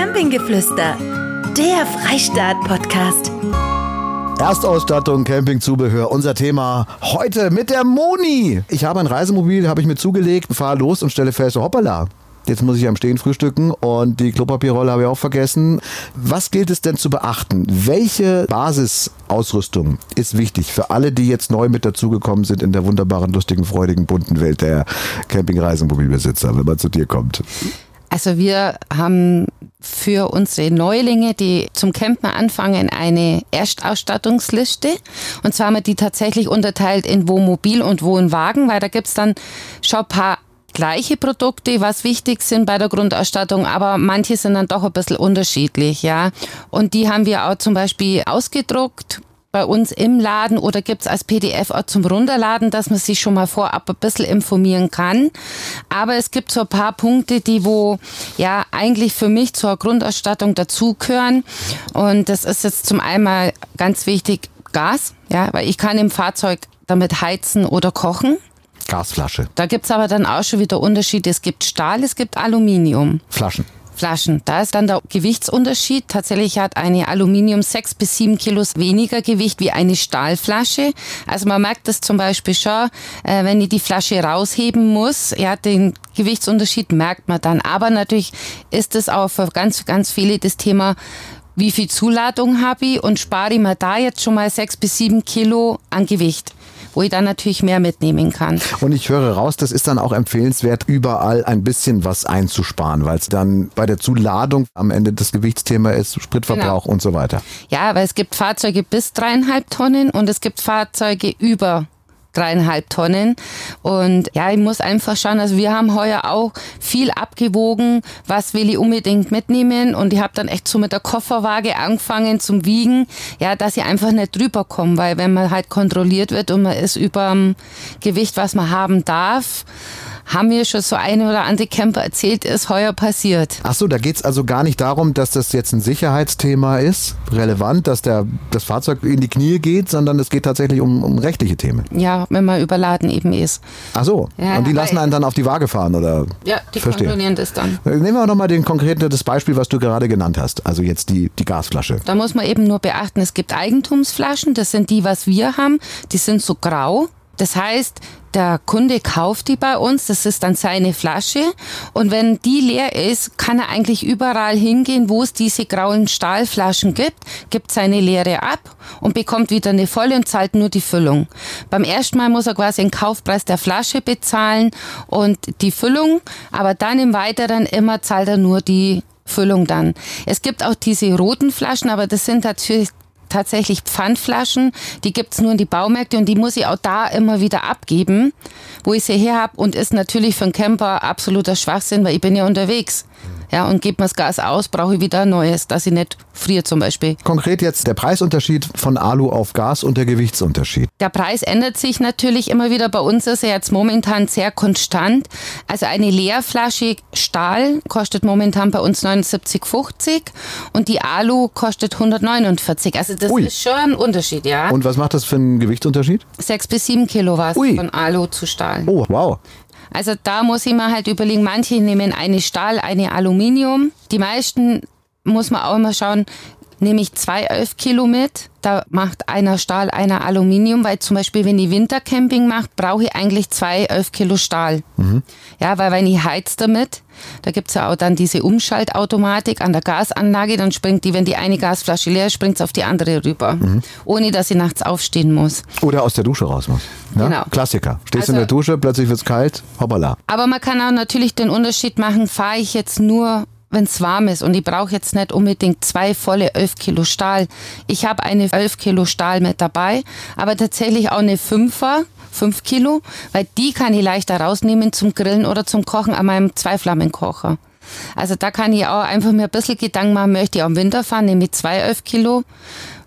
Campinggeflüster, der Freistaat-Podcast. Erstausstattung, Campingzubehör, unser Thema heute mit der Moni. Ich habe ein Reisemobil, habe ich mir zugelegt, fahre los und stelle fest, hoppala. Jetzt muss ich am Stehen frühstücken und die Klopapierrolle habe ich auch vergessen. Was gilt es denn zu beachten? Welche Basisausrüstung ist wichtig für alle, die jetzt neu mit dazugekommen sind in der wunderbaren, lustigen, freudigen, bunten Welt der Camping-Reisemobilbesitzer, wenn man zu dir kommt? Also wir haben für unsere Neulinge, die zum Campen anfangen, eine Erstausstattungsliste. Und zwar haben wir die tatsächlich unterteilt in Wohnmobil und Wohnwagen, weil da gibt's dann schon paar gleiche Produkte, was wichtig sind bei der Grundausstattung, aber manche sind dann doch ein bisschen unterschiedlich, ja. Und die haben wir auch zum Beispiel ausgedruckt bei uns im Laden oder gibt's als PDF auch zum Runterladen, dass man sich schon mal vorab ein bisschen informieren kann. Aber es gibt so ein paar Punkte, die wo ja eigentlich für mich zur Grundausstattung dazugehören. Und das ist jetzt zum einen ganz wichtig Gas, ja, weil ich kann im Fahrzeug damit heizen oder kochen. Gasflasche. Da gibt's aber dann auch schon wieder Unterschiede. Es gibt Stahl, es gibt Aluminium. Flaschen. Flaschen. Da ist dann der Gewichtsunterschied. Tatsächlich hat eine Aluminium sechs bis sieben Kilos weniger Gewicht wie eine Stahlflasche. Also man merkt das zum Beispiel schon, äh, wenn ich die Flasche rausheben muss. Ja, den Gewichtsunterschied merkt man dann. Aber natürlich ist es auch für ganz, ganz viele das Thema, wie viel Zuladung habe ich und spare ich mir da jetzt schon mal sechs bis sieben Kilo an Gewicht wo ich dann natürlich mehr mitnehmen kann. Und ich höre raus, das ist dann auch empfehlenswert, überall ein bisschen was einzusparen, weil es dann bei der Zuladung am Ende das Gewichtsthema ist, Spritverbrauch genau. und so weiter. Ja, weil es gibt Fahrzeuge bis dreieinhalb Tonnen und es gibt Fahrzeuge über dreieinhalb Tonnen. Und ja, ich muss einfach schauen, also wir haben heuer auch viel abgewogen, was will ich unbedingt mitnehmen. Und ich habe dann echt so mit der Kofferwaage angefangen zum Wiegen, ja, dass ich einfach nicht drüber komme, weil wenn man halt kontrolliert wird und man ist über dem Gewicht, was man haben darf, haben mir schon so eine oder andere Camper erzählt, ist heuer passiert. Ach so, da geht es also gar nicht darum, dass das jetzt ein Sicherheitsthema ist, relevant, dass der, das Fahrzeug in die Knie geht, sondern es geht tatsächlich um, um rechtliche Themen. Ja, wenn man überladen eben ist. Ach so, ja, und die lassen einen dann auf die Waage fahren, oder? Ja, die Verstehe. kontrollieren das dann. Nehmen wir nochmal den konkreten, das Beispiel, was du gerade genannt hast, also jetzt die, die Gasflasche. Da muss man eben nur beachten, es gibt Eigentumsflaschen, das sind die, was wir haben, die sind so grau. Das heißt, der Kunde kauft die bei uns, das ist dann seine Flasche und wenn die leer ist, kann er eigentlich überall hingehen, wo es diese grauen Stahlflaschen gibt, gibt seine leere ab und bekommt wieder eine volle und zahlt nur die Füllung. Beim ersten Mal muss er quasi den Kaufpreis der Flasche bezahlen und die Füllung, aber dann im Weiteren immer zahlt er nur die Füllung dann. Es gibt auch diese roten Flaschen, aber das sind natürlich tatsächlich Pfandflaschen, die gibt's nur in die Baumärkte und die muss ich auch da immer wieder abgeben, wo ich sie her habe und ist natürlich für einen Camper absoluter Schwachsinn, weil ich bin ja unterwegs. Ja, und gebe mir das Gas aus, brauche ich wieder ein neues, dass ich nicht friere zum Beispiel. Konkret jetzt der Preisunterschied von Alu auf Gas und der Gewichtsunterschied. Der Preis ändert sich natürlich immer wieder. Bei uns ist er jetzt momentan sehr konstant. Also eine Leerflasche Stahl kostet momentan bei uns 79,50 und die Alu kostet 149. Also das Ui. ist schon ein Unterschied, ja. Und was macht das für einen Gewichtsunterschied? Sechs bis sieben Kilo was von Alu zu Stahl. Oh, wow. Also da muss ich mir halt überlegen, manche nehmen eine Stahl, eine Aluminium. Die meisten muss man auch immer schauen, nehme ich zwei 11 Kilo mit. Da macht einer Stahl, einer Aluminium, weil zum Beispiel, wenn ich Wintercamping mache, brauche ich eigentlich zwei 11 Kilo Stahl. Mhm. Ja, weil wenn ich heiz damit, da gibt's ja auch dann diese Umschaltautomatik an der Gasanlage, dann springt die, wenn die eine Gasflasche leer ist, springt auf die andere rüber. Mhm. Ohne dass sie nachts aufstehen muss. Oder aus der Dusche raus muss. Ja? Genau. Klassiker. Stehst also, in der Dusche, plötzlich wird's kalt, hoppala. Aber man kann auch natürlich den Unterschied machen, fahre ich jetzt nur wenn es warm ist und ich brauche jetzt nicht unbedingt zwei volle 11 Kilo Stahl. Ich habe eine 11 Kilo Stahl mit dabei, aber tatsächlich auch eine Fünfer, 5 Kilo, weil die kann ich leichter rausnehmen zum Grillen oder zum Kochen an meinem Zweiflammenkocher. Also da kann ich auch einfach mir ein bisschen Gedanken machen, möchte ich auch im Winter fahren, nehme ich zwei 11 Kilo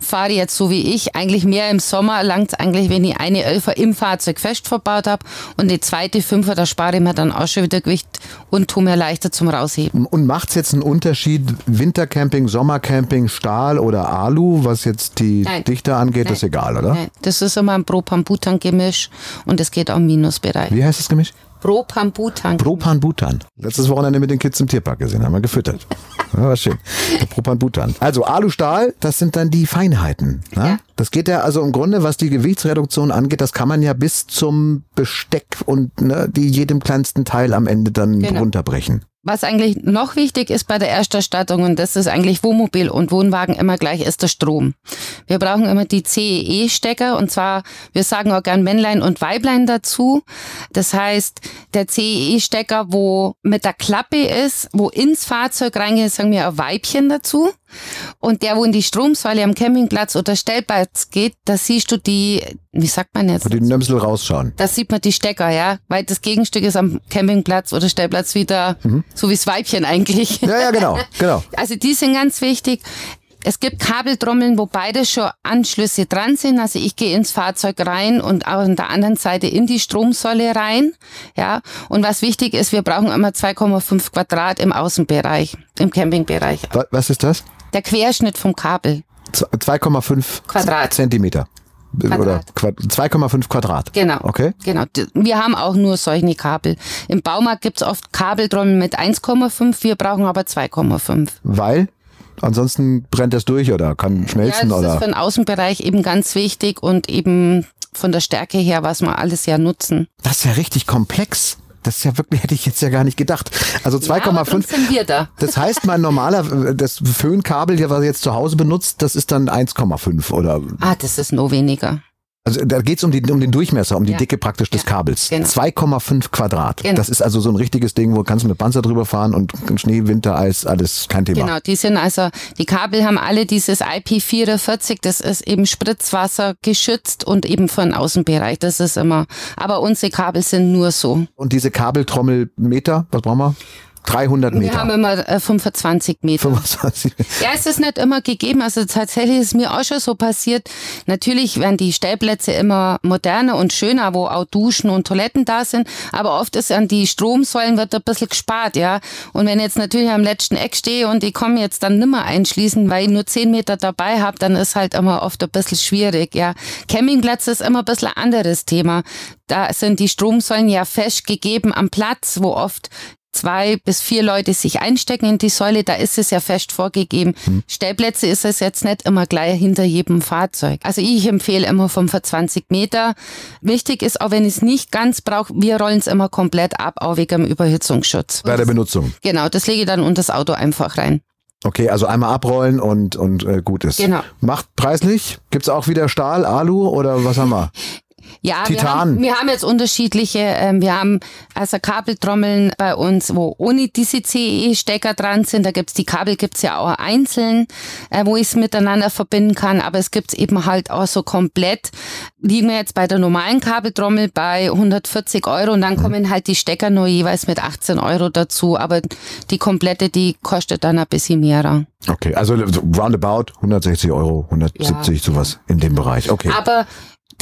fahre jetzt so wie ich eigentlich mehr im Sommer, langt es eigentlich, wenn ich eine Elfer im Fahrzeug fest verbaut habe und die zweite Fünfer, da spare ich mir dann auch schon wieder Gewicht und tue mir leichter zum Rausheben. Und macht es jetzt einen Unterschied, Wintercamping, Sommercamping, Stahl oder Alu, was jetzt die Nein. Dichte angeht, Nein. ist egal, oder? Nein. Das ist immer ein Propan-Butan-Gemisch und es geht auch im Minusbereich. Wie heißt das Gemisch? Propan-Butan. Propan-Butan. Letztes Wochenende mit den Kids im Tierpark gesehen, haben wir gefüttert. Ja, war schön. Propan-Butan. Also Alustahl, das sind dann die Feinheiten. Ne? Ja. Das geht ja also im Grunde, was die Gewichtsreduktion angeht, das kann man ja bis zum Besteck und ne, die jedem kleinsten Teil am Ende dann Genau. runterbrechen. Was eigentlich noch wichtig ist bei der Ersterstattung, und das ist eigentlich Wohnmobil und Wohnwagen immer gleich, ist der Strom. Wir brauchen immer die CEE-Stecker und zwar, wir sagen auch gern Männlein und Weiblein dazu. Das heißt, der CEE-Stecker, wo mit der Klappe ist, wo ins Fahrzeug reingeht, sagen wir ein Weibchen dazu. Und der, wo in die Stromsäule am Campingplatz oder Stellplatz geht, da siehst du die, wie sagt man jetzt? Und die Nömsel rausschauen. Da sieht man die Stecker, ja, weil das Gegenstück ist am Campingplatz oder Stellplatz wieder so wie das Weibchen eigentlich. Ja, ja, genau, genau. Also die sind ganz wichtig. Es gibt Kabeltrommeln, wo beide schon Anschlüsse dran sind. Also ich gehe ins Fahrzeug rein und auch an der anderen Seite in die Stromsäule rein. Ja. Und was wichtig ist, wir brauchen immer 2,5 Quadrat im Außenbereich, im Campingbereich. Wa- Was ist das? Der Querschnitt vom Kabel. Z- 2,5 Quadrat. Zentimeter. Oder Quad- 2,5 Quadrat. Genau. Okay. Genau. Wir haben auch nur solche Kabel. Im Baumarkt gibt's oft Kabeltrommeln mit 1,5, wir brauchen aber 2,5. Weil ansonsten brennt das durch oder kann Ja, schmelzen das ist oder. für den Außenbereich eben ganz wichtig und eben von der Stärke her, was wir alles ja nutzen. Das ist ja richtig komplex. Das ist ja wirklich, hätte ich jetzt ja gar nicht gedacht. Also Ja, aber drum 2,5. sind wir da. Das heißt, mein normaler, äh, das Föhnkabel, ja, was ihr jetzt zu Hause benutzt, das ist dann 1,5 oder, Ah, das ist nur weniger. Also da geht's um, die, um den Durchmesser, um die Ja. Dicke praktisch des Ja, Kabels. genau. 2,5 Quadrat. Genau. Das ist also so ein richtiges Ding, wo kannst du mit Panzer drüber fahren und Schnee, Winter, Eis, alles kein Thema. Genau, die sind also, die Kabel haben alle dieses IP44, das ist eben Spritzwasser geschützt und eben für den Außenbereich. Das ist immer, aber unsere Kabel sind nur so. Und diese Kabeltrommelmeter, was brauchen wir? 300 Wir haben Meter. immer äh, 25 Meter. 25. Ja, es ist nicht immer gegeben. Also tatsächlich ist mir auch schon so passiert. Natürlich werden die Stellplätze immer moderner und schöner, wo auch Duschen und Toiletten da sind. Aber oft ist an die Stromsäulen wird ein bisschen gespart, ja. Und wenn ich jetzt natürlich am letzten Eck stehe und ich komme jetzt dann nimmer einschließen, weil ich nur 10 Meter dabei habe, dann ist halt immer oft ein bisschen schwierig, ja. Campingplatz ist immer ein bisschen ein anderes Thema. Da sind die Stromsäulen ja fest gegeben am Platz, wo oft zwei bis vier Leute sich einstecken in die Säule, da ist es ja fest vorgegeben. Stellplätze ist es jetzt nicht immer gleich hinter jedem Fahrzeug. Also ich empfehle immer 25 Meter. Wichtig ist, auch wenn ich es nicht ganz brauche, wir rollen es immer komplett ab, auch wegen dem Überhitzungsschutz. Bei der Benutzung. Genau, das lege ich dann unter das Auto einfach rein. Okay, also einmal abrollen und, und äh, gut ist. Genau. Macht preislich? Gibt's auch wieder Stahl, Alu oder was haben wir? Ja, Titan. Wir, haben, wir haben jetzt unterschiedliche, ähm, wir haben also Kabeltrommeln bei uns, wo ohne diese CE-Stecker dran sind. Da gibt's die Kabel gibt's ja auch einzeln, äh, wo ich es miteinander verbinden kann. Aber es gibt's eben halt auch so komplett. Liegen wir jetzt bei der normalen Kabeltrommel bei 140 Euro und dann kommen halt die Stecker nur jeweils mit 18 Euro dazu. Aber die komplette, die kostet dann ein bisschen mehr. Okay, also so roundabout 160 Euro, 170, sowas in dem Bereich. Okay. Aber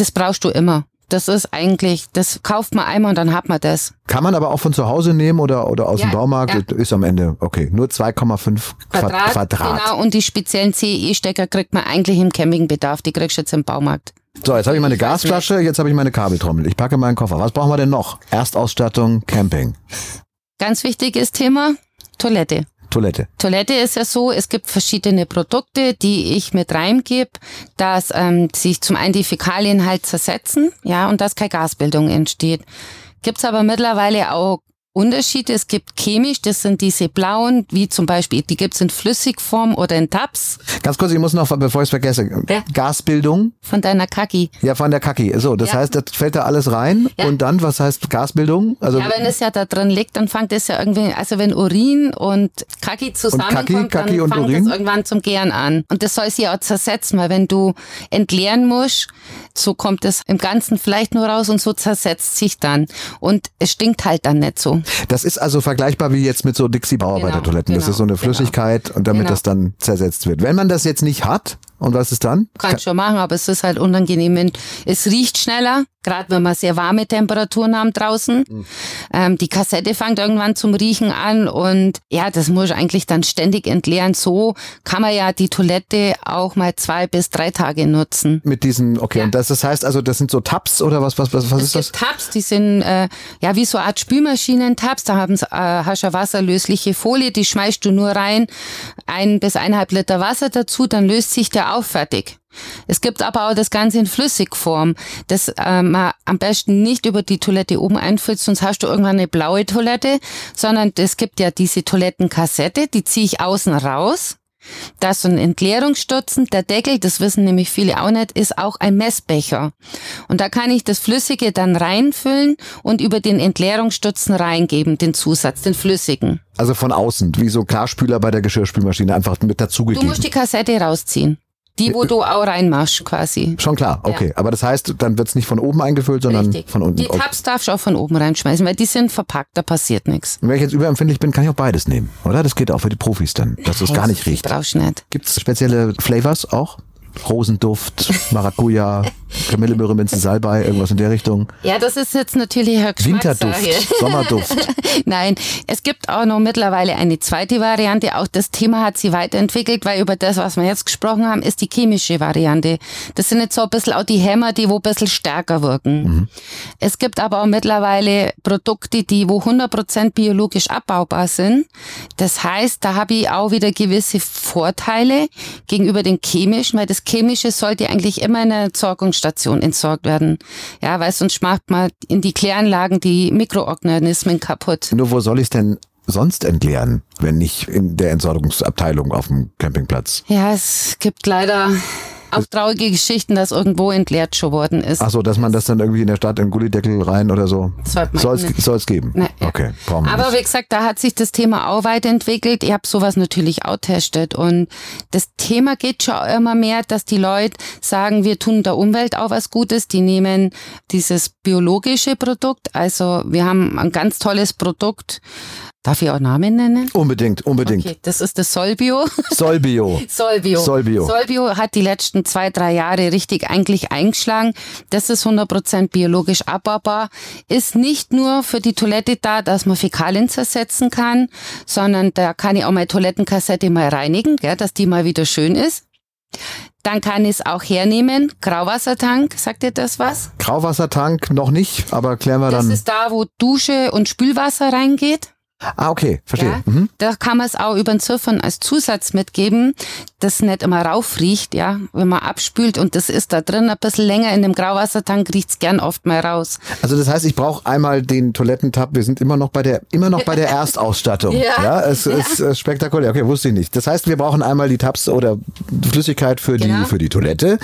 das brauchst du immer. Das ist eigentlich, das kauft man einmal und dann hat man das. Kann man aber auch von zu Hause nehmen oder, oder aus dem Ja, Baumarkt? ja. Das Ist am Ende, okay, nur 2,5 Quadrat. Quadrat. Genau, und die speziellen CE-Stecker kriegt man eigentlich im Campingbedarf. Die kriegst du jetzt im Baumarkt. So, jetzt habe ich meine Ich Gasflasche, jetzt habe ich meine Kabeltrommel. Ich packe meinen Koffer. Was brauchen wir denn noch? Erstausstattung, Camping, Ganz wichtiges Thema, Toilette. Toilette. Toilette ist ja so, es gibt verschiedene Produkte, die ich mit reingebe, dass ähm, sich zum einen die Fäkalien halt zersetzen, ja, und dass keine Gasbildung entsteht. Gibt's aber mittlerweile auch Unterschiede. Es gibt chemisch, das sind diese blauen, wie zum Beispiel, die gibt's in Flüssigform oder in Tabs Ganz kurz, ich muss noch, bevor ich es vergesse, Ja. Gasbildung, von deiner Kaki. ja, von der Kaki. So, das Ja. heißt, das fällt da alles rein Ja. und dann, was heißt Gasbildung? Also, Ja, wenn es ja da drin liegt, dann fängt es ja irgendwie, also wenn Urin und Kaki zusammenkommt, Kaki, Kaki dann und fängt Urin? es irgendwann zum Gären an. Und das soll sich ja auch zersetzen, weil wenn du entleeren musst, so kommt es im Ganzen vielleicht nur raus und so zersetzt sich dann. Und es stinkt halt dann nicht so. Das ist also vergleichbar wie jetzt mit so Dixie Bauarbeitertoiletten. das genau, ist so eine genau. Flüssigkeit und damit Genau. das dann zersetzt wird. Wenn man das jetzt nicht hat, Und was ist dann? Kannst schon machen, aber es ist halt unangenehm. Wenn, es riecht schneller, gerade wenn wir sehr warme Temperaturen haben draußen. Mhm. Ähm, die Kassette fängt irgendwann zum Riechen an und ja, das muss ich eigentlich dann ständig entleeren. So kann man ja die Toilette auch mal zwei bis drei Tage nutzen. Mit diesen, okay, ja. und das, das heißt also, das sind so Tabs oder was, was, was, was ist das? Tabs, die sind äh, ja wie so eine Art Spülmaschinen-Tabs. Da haben, äh, hast du eine wasserlösliche Folie, die schmeißt du nur rein, ein bis eineinhalb Liter Wasser dazu, dann löst sich der auf fertig. Es gibt aber auch das Ganze in Flüssigform, das äh, man am besten nicht über die Toilette oben einfüllt, sonst hast du irgendwann eine blaue Toilette, sondern es gibt ja diese Toilettenkassette, die ziehe ich außen raus. Da ist so ein Entleerungsstutzen. Der Deckel, das wissen nämlich viele auch nicht, ist auch ein Messbecher. Und da kann ich das Flüssige dann reinfüllen und über den Entleerungsstutzen reingeben, den Zusatz, den flüssigen. Also von außen, wie so Klarspüler bei der Geschirrspülmaschine, einfach mit dazugegeben. Du musst die Kassette rausziehen. Die, wo du auch reinmachst, quasi. Schon klar, okay. Ja. Aber das heißt, dann wird's nicht von oben eingefüllt, sondern Richtig. von unten. Die Tabs darfst du auch von oben reinschmeißen, weil die sind verpackt, da passiert nichts. Wenn ich jetzt überempfindlich bin, kann ich auch beides nehmen, oder? Das geht auch für die Profis dann, dass es gar nicht riecht. Brauchst nicht. Gibt's spezielle Flavors auch? Rosenduft, Maracuja, Kamillebeere, Minze, Salbei, irgendwas in der Richtung. Ja, das ist jetzt natürlich eine Winterduft, Sommerduft. Nein, es gibt auch noch mittlerweile eine zweite Variante. Auch das Thema hat sich weiterentwickelt, weil über das, was wir jetzt gesprochen haben, ist die chemische Variante. Das sind jetzt so ein bisschen auch die Hämmer, die wo ein bisschen stärker wirken. Mhm. Es gibt aber auch mittlerweile Produkte, die wo 100% biologisch abbaubar sind. Das heißt, da habe ich auch wieder gewisse Vorteile gegenüber den chemischen, weil das Chemische sollte eigentlich immer in der Entsorgungsstation entsorgt werden. Ja, weil sonst macht man in die Kläranlagen die Mikroorganismen kaputt. Nur wo soll ich es denn sonst entleeren, wenn nicht in der Entsorgungsabteilung auf dem Campingplatz? Ja, es gibt leider auch traurige Geschichten, dass irgendwo entleert schon worden ist. Ach so, dass man das dann irgendwie in der Stadt in Gullideckel rein oder so. Soll es geben. Nee, okay, brauchen wir Aber wie gesagt, da hat sich das Thema auch weiterentwickelt. Ich habe sowas natürlich auch testet und das Thema geht schon immer mehr, dass die Leute sagen, wir tun der Umwelt auch was Gutes. Die nehmen dieses biologische Produkt. Also wir haben ein ganz tolles Produkt Darf ich auch Namen nennen? Unbedingt, unbedingt. Okay, das ist das Solbio. Solbio. Solbio. Solbio. Solbio hat die letzten zwei, drei Jahre richtig eigentlich eingeschlagen. Das ist 100% biologisch abbaubar. Ist nicht nur für die Toilette da, dass man Fäkalien zersetzen kann, sondern da kann ich auch meine Toilettenkassette mal reinigen, gell, dass die mal wieder schön ist. Dann kann ich es auch hernehmen. Grauwassertank, sagt ihr das was? Grauwassertank noch nicht, aber klären wir das dann. Das ist da, wo Dusche und Spülwasser reingeht. Ah, okay, verstehe. Ja, mhm. Da kann man es auch über den Ziffern als Zusatz mitgeben, das nicht immer raufriecht, ja, wenn man abspült und das ist da drin ein bisschen länger in dem Grauwassertank, riecht's gern oft mal raus. Also das heißt, ich brauche einmal den Toilettentab, wir sind immer noch bei der, immer noch bei der Erstausstattung. ja. ja, es ja. ist äh, spektakulär. Okay, wusste ich nicht. Das heißt, wir brauchen einmal die Tabs oder Flüssigkeit für genau. die, für die Toilette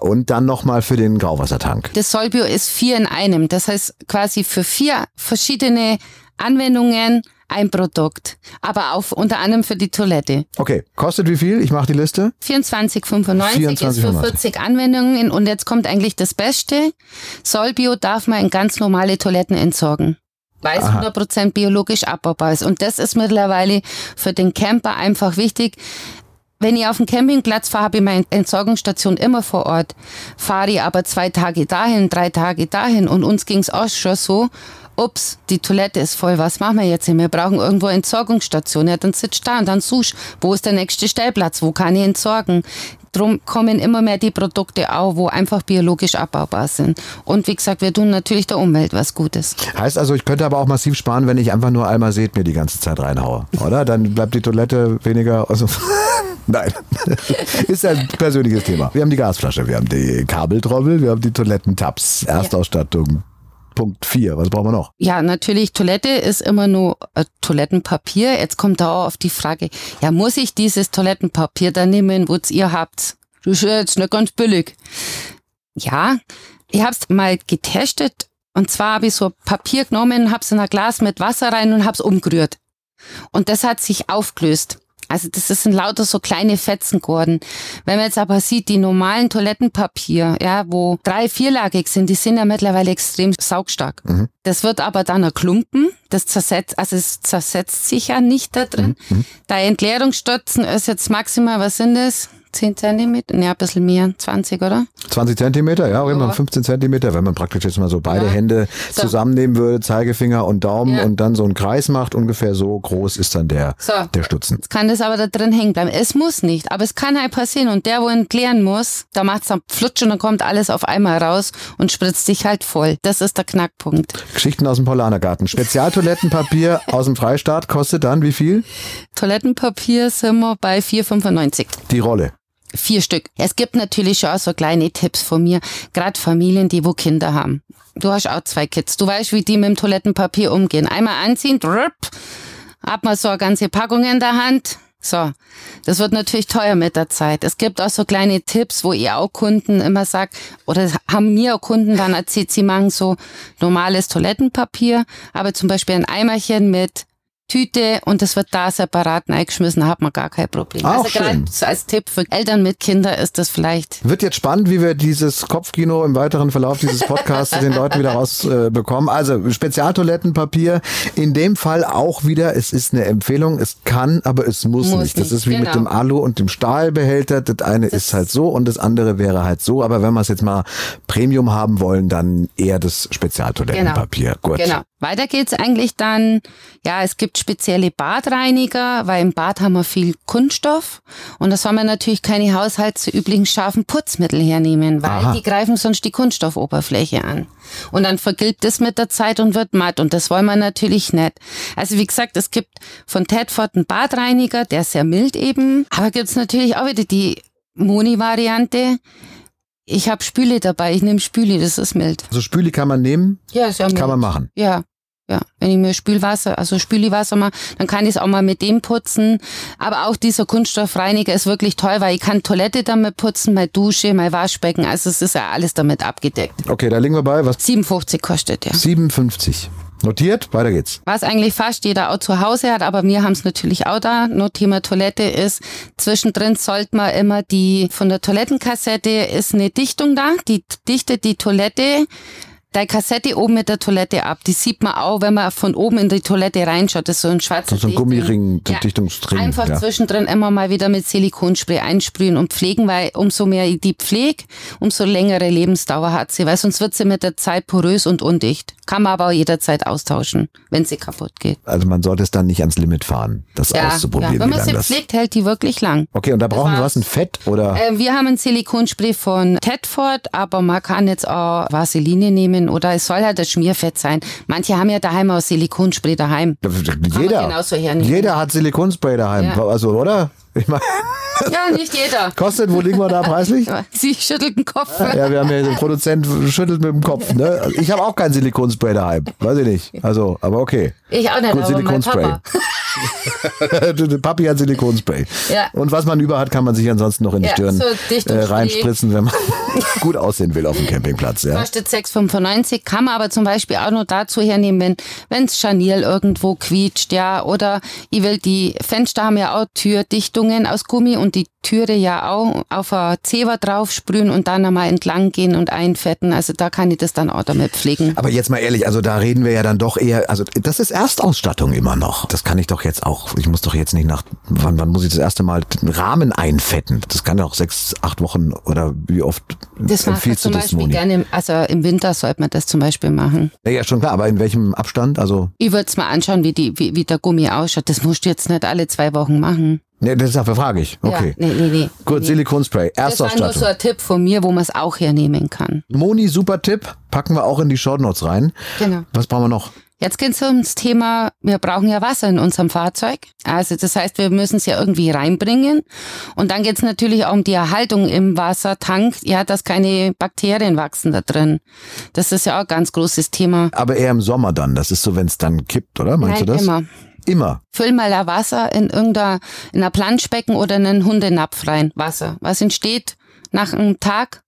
und dann nochmal für den Grauwassertank. Das Solbio ist vier in einem. Das heißt quasi für vier verschiedene Anwendungen ein Produkt, aber auch unter anderem für die Toilette. Okay, kostet wie viel? Ich mache die Liste. 24,95 ist für 40 Anwendungen und jetzt kommt eigentlich das Beste. Solbio darf man in ganz normale Toiletten entsorgen weil es 100% biologisch abbaubar ist. Und das ist mittlerweile für den Camper einfach wichtig. Wenn ich auf dem Campingplatz fahre, habe ich meine Entsorgungsstation immer vor Ort. Fahre ich aber zwei Tage dahin, drei Tage dahin und uns ging es auch schon so ups, die Toilette ist voll, was machen wir jetzt? Wir brauchen irgendwo eine Entsorgungsstation. Ja, dann sitzt da und dann suchst, wo ist der nächste Stellplatz, wo kann ich entsorgen? Drum kommen immer mehr die Produkte auch, wo einfach biologisch abbaubar sind. Und wie gesagt, wir tun natürlich der Umwelt was Gutes. Heißt also, ich könnte aber auch massiv sparen, wenn ich einfach nur einmal seht mir die ganze Zeit reinhaue, oder? Dann bleibt die Toilette weniger. Also Nein, ist ein persönliches Thema. Wir haben die Gasflasche, wir haben die Kabeltrommel, wir haben die Toilettentabs, Erstausstattung, Punkt 4. Was brauchen wir noch? Ja, natürlich, Toilette ist immer nur äh, Toilettenpapier. Jetzt kommt da auch auf die Frage, ja, muss ich dieses Toilettenpapier da nehmen, wo ihr habt? Das ist jetzt nicht ganz billig. Ja, ich hab's mal getestet und zwar habe ich so Papier genommen, hab's in ein Glas mit Wasser rein und hab's umgerührt. Und das hat sich aufgelöst. Also das sind lauter so kleine Fetzen geworden. Wenn man jetzt aber sieht, die normalen Toilettenpapier, ja, wo drei, vierlagig sind, die sind ja mittlerweile extrem saugstark. Mhm. Das wird aber dann ein Klumpen. Das zersetzt, also es zersetzt sich ja nicht da drin. Mhm. Der Entleerungsstutzen ist jetzt maximal, was sind das? 10 Zentimeter? Ne, ein bisschen mehr, 20, oder? 20 Zentimeter, ja, immer Ja. 15 Zentimeter, wenn man praktisch jetzt mal so beide Ja. Hände So. zusammennehmen würde, Zeigefinger und Daumen Ja. und dann so einen Kreis macht, ungefähr so groß ist dann der, So. der Stutzen. Jetzt kann das aber da drin hängen bleiben. Es muss nicht, aber es kann halt passieren. Und der, wo entleeren muss, da macht's dann flutsch und dann kommt alles auf einmal raus und spritzt sich halt voll. Das ist der Knackpunkt. Geschichten aus dem Paulanergarten. Spezialtoilettenpapier aus dem Freistaat kostet dann wie viel? Toilettenpapier sind wir bei 4,95. Die Rolle. Vier Stück. Es gibt natürlich schon auch so kleine Tipps von mir, gerade Familien, die wo Kinder haben. Du hast auch zwei Kids. Du weißt, wie die mit dem Toilettenpapier umgehen. Einmal anziehen, drüpp, hat man so eine ganze Packung in der Hand. So, das wird natürlich teuer mit der Zeit. Es gibt auch so kleine Tipps, wo ihr auch Kunden immer sagt, oder haben mir auch Kunden dann erzählt, sie machen so normales Toilettenpapier, aber zum Beispiel ein Eimerchen mit Tüte und das wird da separat eingeschmissen, da hat man gar kein Problem. Auch also gerade schön. so als Tipp für Eltern mit Kindern ist das vielleicht. Wird jetzt spannend, wie wir dieses Kopfkino im weiteren Verlauf dieses Podcasts den Leuten wieder rausbekommen. Äh, also Spezialtoilettenpapier, in dem Fall auch wieder, es ist eine Empfehlung, es kann, aber es muss, Muss nicht. Das ist wie mit genau. dem Alu und dem Stahlbehälter. Das eine ist halt so und das andere wäre halt so. Aber wenn wir es jetzt mal Premium haben wollen, dann eher das Spezialtoilettenpapier. Gut. Genau. Weiter geht's eigentlich dann, ja, es gibt spezielle Badreiniger, weil im Bad haben wir viel Kunststoff und da soll man natürlich keine haushaltsüblichen scharfen Putzmittel hernehmen, weil Aha. die greifen sonst die Kunststoffoberfläche an. Und dann vergilbt es mit der Zeit und wird matt und das wollen wir natürlich nicht. Also wie gesagt, es gibt von Tedford einen Badreiniger, der ist sehr mild eben, aber gibt's natürlich auch wieder die Moni-Variante. Ich habe Spüle dabei, ich nehme Spüle, das ist mild. Also Spüli kann man nehmen, Ja, ist ja mild. kann man machen. Ja, ja. Wenn ich mir Spülwasser, also Spüliwasser mache, dann kann ich es auch mal mit dem putzen. Aber auch dieser Kunststoffreiniger ist wirklich toll, weil ich kann Toilette damit putzen, meine Dusche, mein Waschbecken. Also es ist ja alles damit abgedeckt. Okay, da liegen wir bei. Was? 57 kostet der. 57. Notiert, weiter geht's. Was eigentlich fast jeder auch zu Hause hat, aber wir haben es natürlich auch da. Nur Thema Toilette ist, zwischendrin sollte man immer die, von der Toilettenkassette ist eine Dichtung da, die dichtet die Toilette die Kassette oben mit der Toilette ab. Die sieht man auch, wenn man von oben in die Toilette reinschaut. Das ist so ein schwarzer So ein. Gummiring, ein Dichtungsring, Einfach ja. zwischendrin immer mal wieder mit Silikonspray einsprühen und pflegen, weil umso mehr die pflegt, umso längere Lebensdauer hat sie, weil sonst wird sie mit der Zeit porös und undicht. Kann man aber auch jederzeit austauschen, wenn sie kaputt geht. Also man sollte es dann nicht ans Limit fahren, das auszuprobieren, ja. Wenn man sie pflegt, hält die wirklich lang. Okay, und da brauchen wir was, ein Fett oder? Äh, wir haben ein Silikonspray von Tedford, aber man kann jetzt auch Vaseline nehmen oder es soll halt das Schmierfett sein. Manche haben ja daheim auch Silikonspray daheim. jeder, jeder hat Silikonspray daheim, Ja. also oder? Ich meine, Ja, nicht jeder. kostet, wo liegen wir da preislich? Sie schüttelt den Kopf. Ja, wir haben ja den Produzent schüttelt mit dem Kopf. Ne? Ich habe auch kein Silikonspray daheim, weiß ich nicht. Also, aber okay. Ich auch nicht, Gut, Silikonspray. Papi hat Silikonspray. Ja. Und was man über hat, kann man sich ansonsten noch in die Ja, Stirn so äh, reinspritzen, wenn man gut aussehen will auf dem Campingplatz. Ja. Kostet 6,95, kann man aber zum Beispiel auch nur dazu hernehmen, wenn wenn's Scharnier irgendwo quietscht, ja, oder ich will die Fenster haben ja auch Türdichtungen aus Gummi und die Türe ja auch auf ein Zewa drauf sprühen und dann einmal entlang gehen und einfetten. Also da kann ich das dann auch damit pflegen. Aber jetzt mal ehrlich, also da reden wir ja dann doch eher, also das ist Erstausstattung immer noch. Das kann ich doch jetzt auch, ich muss doch jetzt nicht nach, wann, wann muss ich das erste Mal den Rahmen einfetten? Das kann ja auch sechs, acht Wochen oder wie oft Das macht man empfiehlst du zum das, Beispiel gerne, im- also im Winter sollte man das zum Beispiel machen. Ja, ja, schon klar, aber in welchem Abstand? Also, Ich würde es mal anschauen, wie, die, wie, wie der Gummi ausschaut. Das musst du jetzt nicht alle zwei Wochen machen. Ne, das ist dafür frage ich. Okay. Ja, nee, nee, nee. Gut, nee. Silikonspray, Das war nur Erstausstattung. so ein Tipp von mir, wo man es auch hernehmen kann. Moni, super Tipp, packen wir auch in die Shownotes rein. Genau. Was brauchen wir noch? Jetzt geht's ums Thema, wir brauchen ja Wasser in unserem Fahrzeug. Also das heißt, wir müssen es ja irgendwie reinbringen. Und dann geht's natürlich auch um die Erhaltung im Wassertank, ja, dass keine Bakterien wachsen da drin. Das ist ja auch ein ganz großes Thema. Aber eher im Sommer dann. Das ist so, wenn es dann kippt, oder? Meinst Nein, du das? immer. Immer. Füll mal da Wasser in irgendeiner, in einer Planschbecken oder in einen Hundenapf rein. Wasser. Was entsteht nach einem Tag?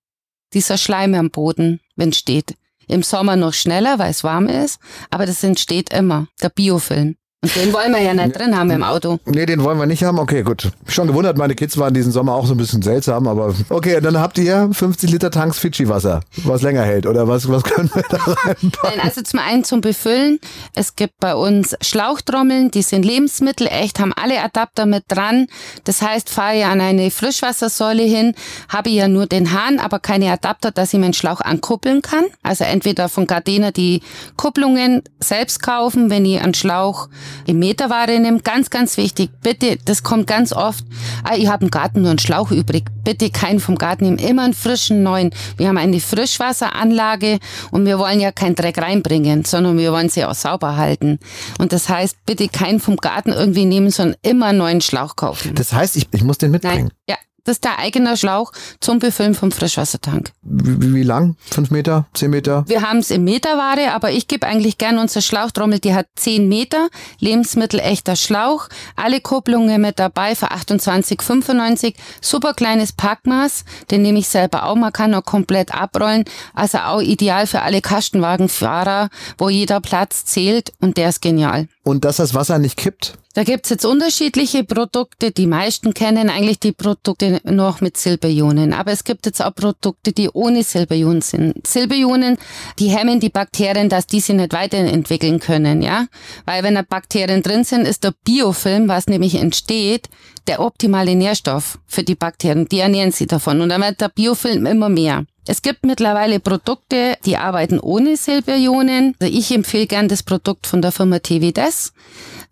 Dieser Schleim am Boden, wenn steht. Im Sommer noch schneller, weil es warm ist, aber das entsteht immer. Der Biofilm. Und den wollen wir ja nicht drin haben im Auto. Nee, den wollen wir nicht haben. Okay, gut. Schon gewundert, meine Kids waren diesen Sommer auch so ein bisschen seltsam, aber okay, dann habt ihr 50 Liter Tanks Fidschi-Wasser, was länger hält, oder was, was können wir da reinpacken? Nein, also zum einen zum Befüllen. Es gibt bei uns Schlauchtrommeln, die sind lebensmittelecht, haben alle Adapter mit dran. Das heißt, fahre ich an eine Frischwassersäule hin, habe ich ja nur den Hahn, aber keine Adapter, dass ich meinen Schlauch ankuppeln kann. Also entweder von Gardena die Kupplungen selbst kaufen, wenn ich einen Schlauch im Meterware nehme. Ganz, ganz wichtig, bitte, das kommt ganz oft, ah, ich habe einen Garten nur einen Schlauch übrig. Bitte keinen vom Garten nehmen, immer einen frischen neuen. Wir haben eine Frischwasseranlage und wir wollen ja keinen Dreck reinbringen, sondern wir wollen sie auch sauber halten. Und das heißt, bitte keinen vom Garten irgendwie nehmen, sondern immer einen neuen Schlauch kaufen. Das heißt, ich, ich muss den mitbringen. Nein, ja, das ist der eigene Schlauch zum Befüllen vom Frischwassertank. Wie, wie lang? Fünf Meter? Zehn Meter? Wir haben es in Meterware, aber ich gebe eigentlich gern unsere Schlauchtrommel, die hat 10 Meter, Lebensmittel echter Schlauch, alle Kupplungen mit dabei für 28,95, super kleines Packmaß, den nehme ich selber auch, man kann auch komplett abrollen, also auch ideal für alle Kastenwagenfahrer, wo jeder Platz zählt und der ist genial. Und dass das Wasser nicht kippt? Da gibt's jetzt unterschiedliche Produkte. Die meisten kennen eigentlich die Produkte noch mit Silberionen. Aber es gibt jetzt auch Produkte, die ohne Silberionen sind. Silberionen, die hemmen die Bakterien, dass die sich nicht weiterentwickeln können, ja? Weil wenn da Bakterien drin sind, ist der Biofilm, was nämlich entsteht, der optimale Nährstoff für die Bakterien. Die ernähren sie davon. Und dann wird der Biofilm immer mehr. Es gibt mittlerweile Produkte, die arbeiten ohne Silberionen. Also ich empfehle gern das Produkt von der Firma TVDES.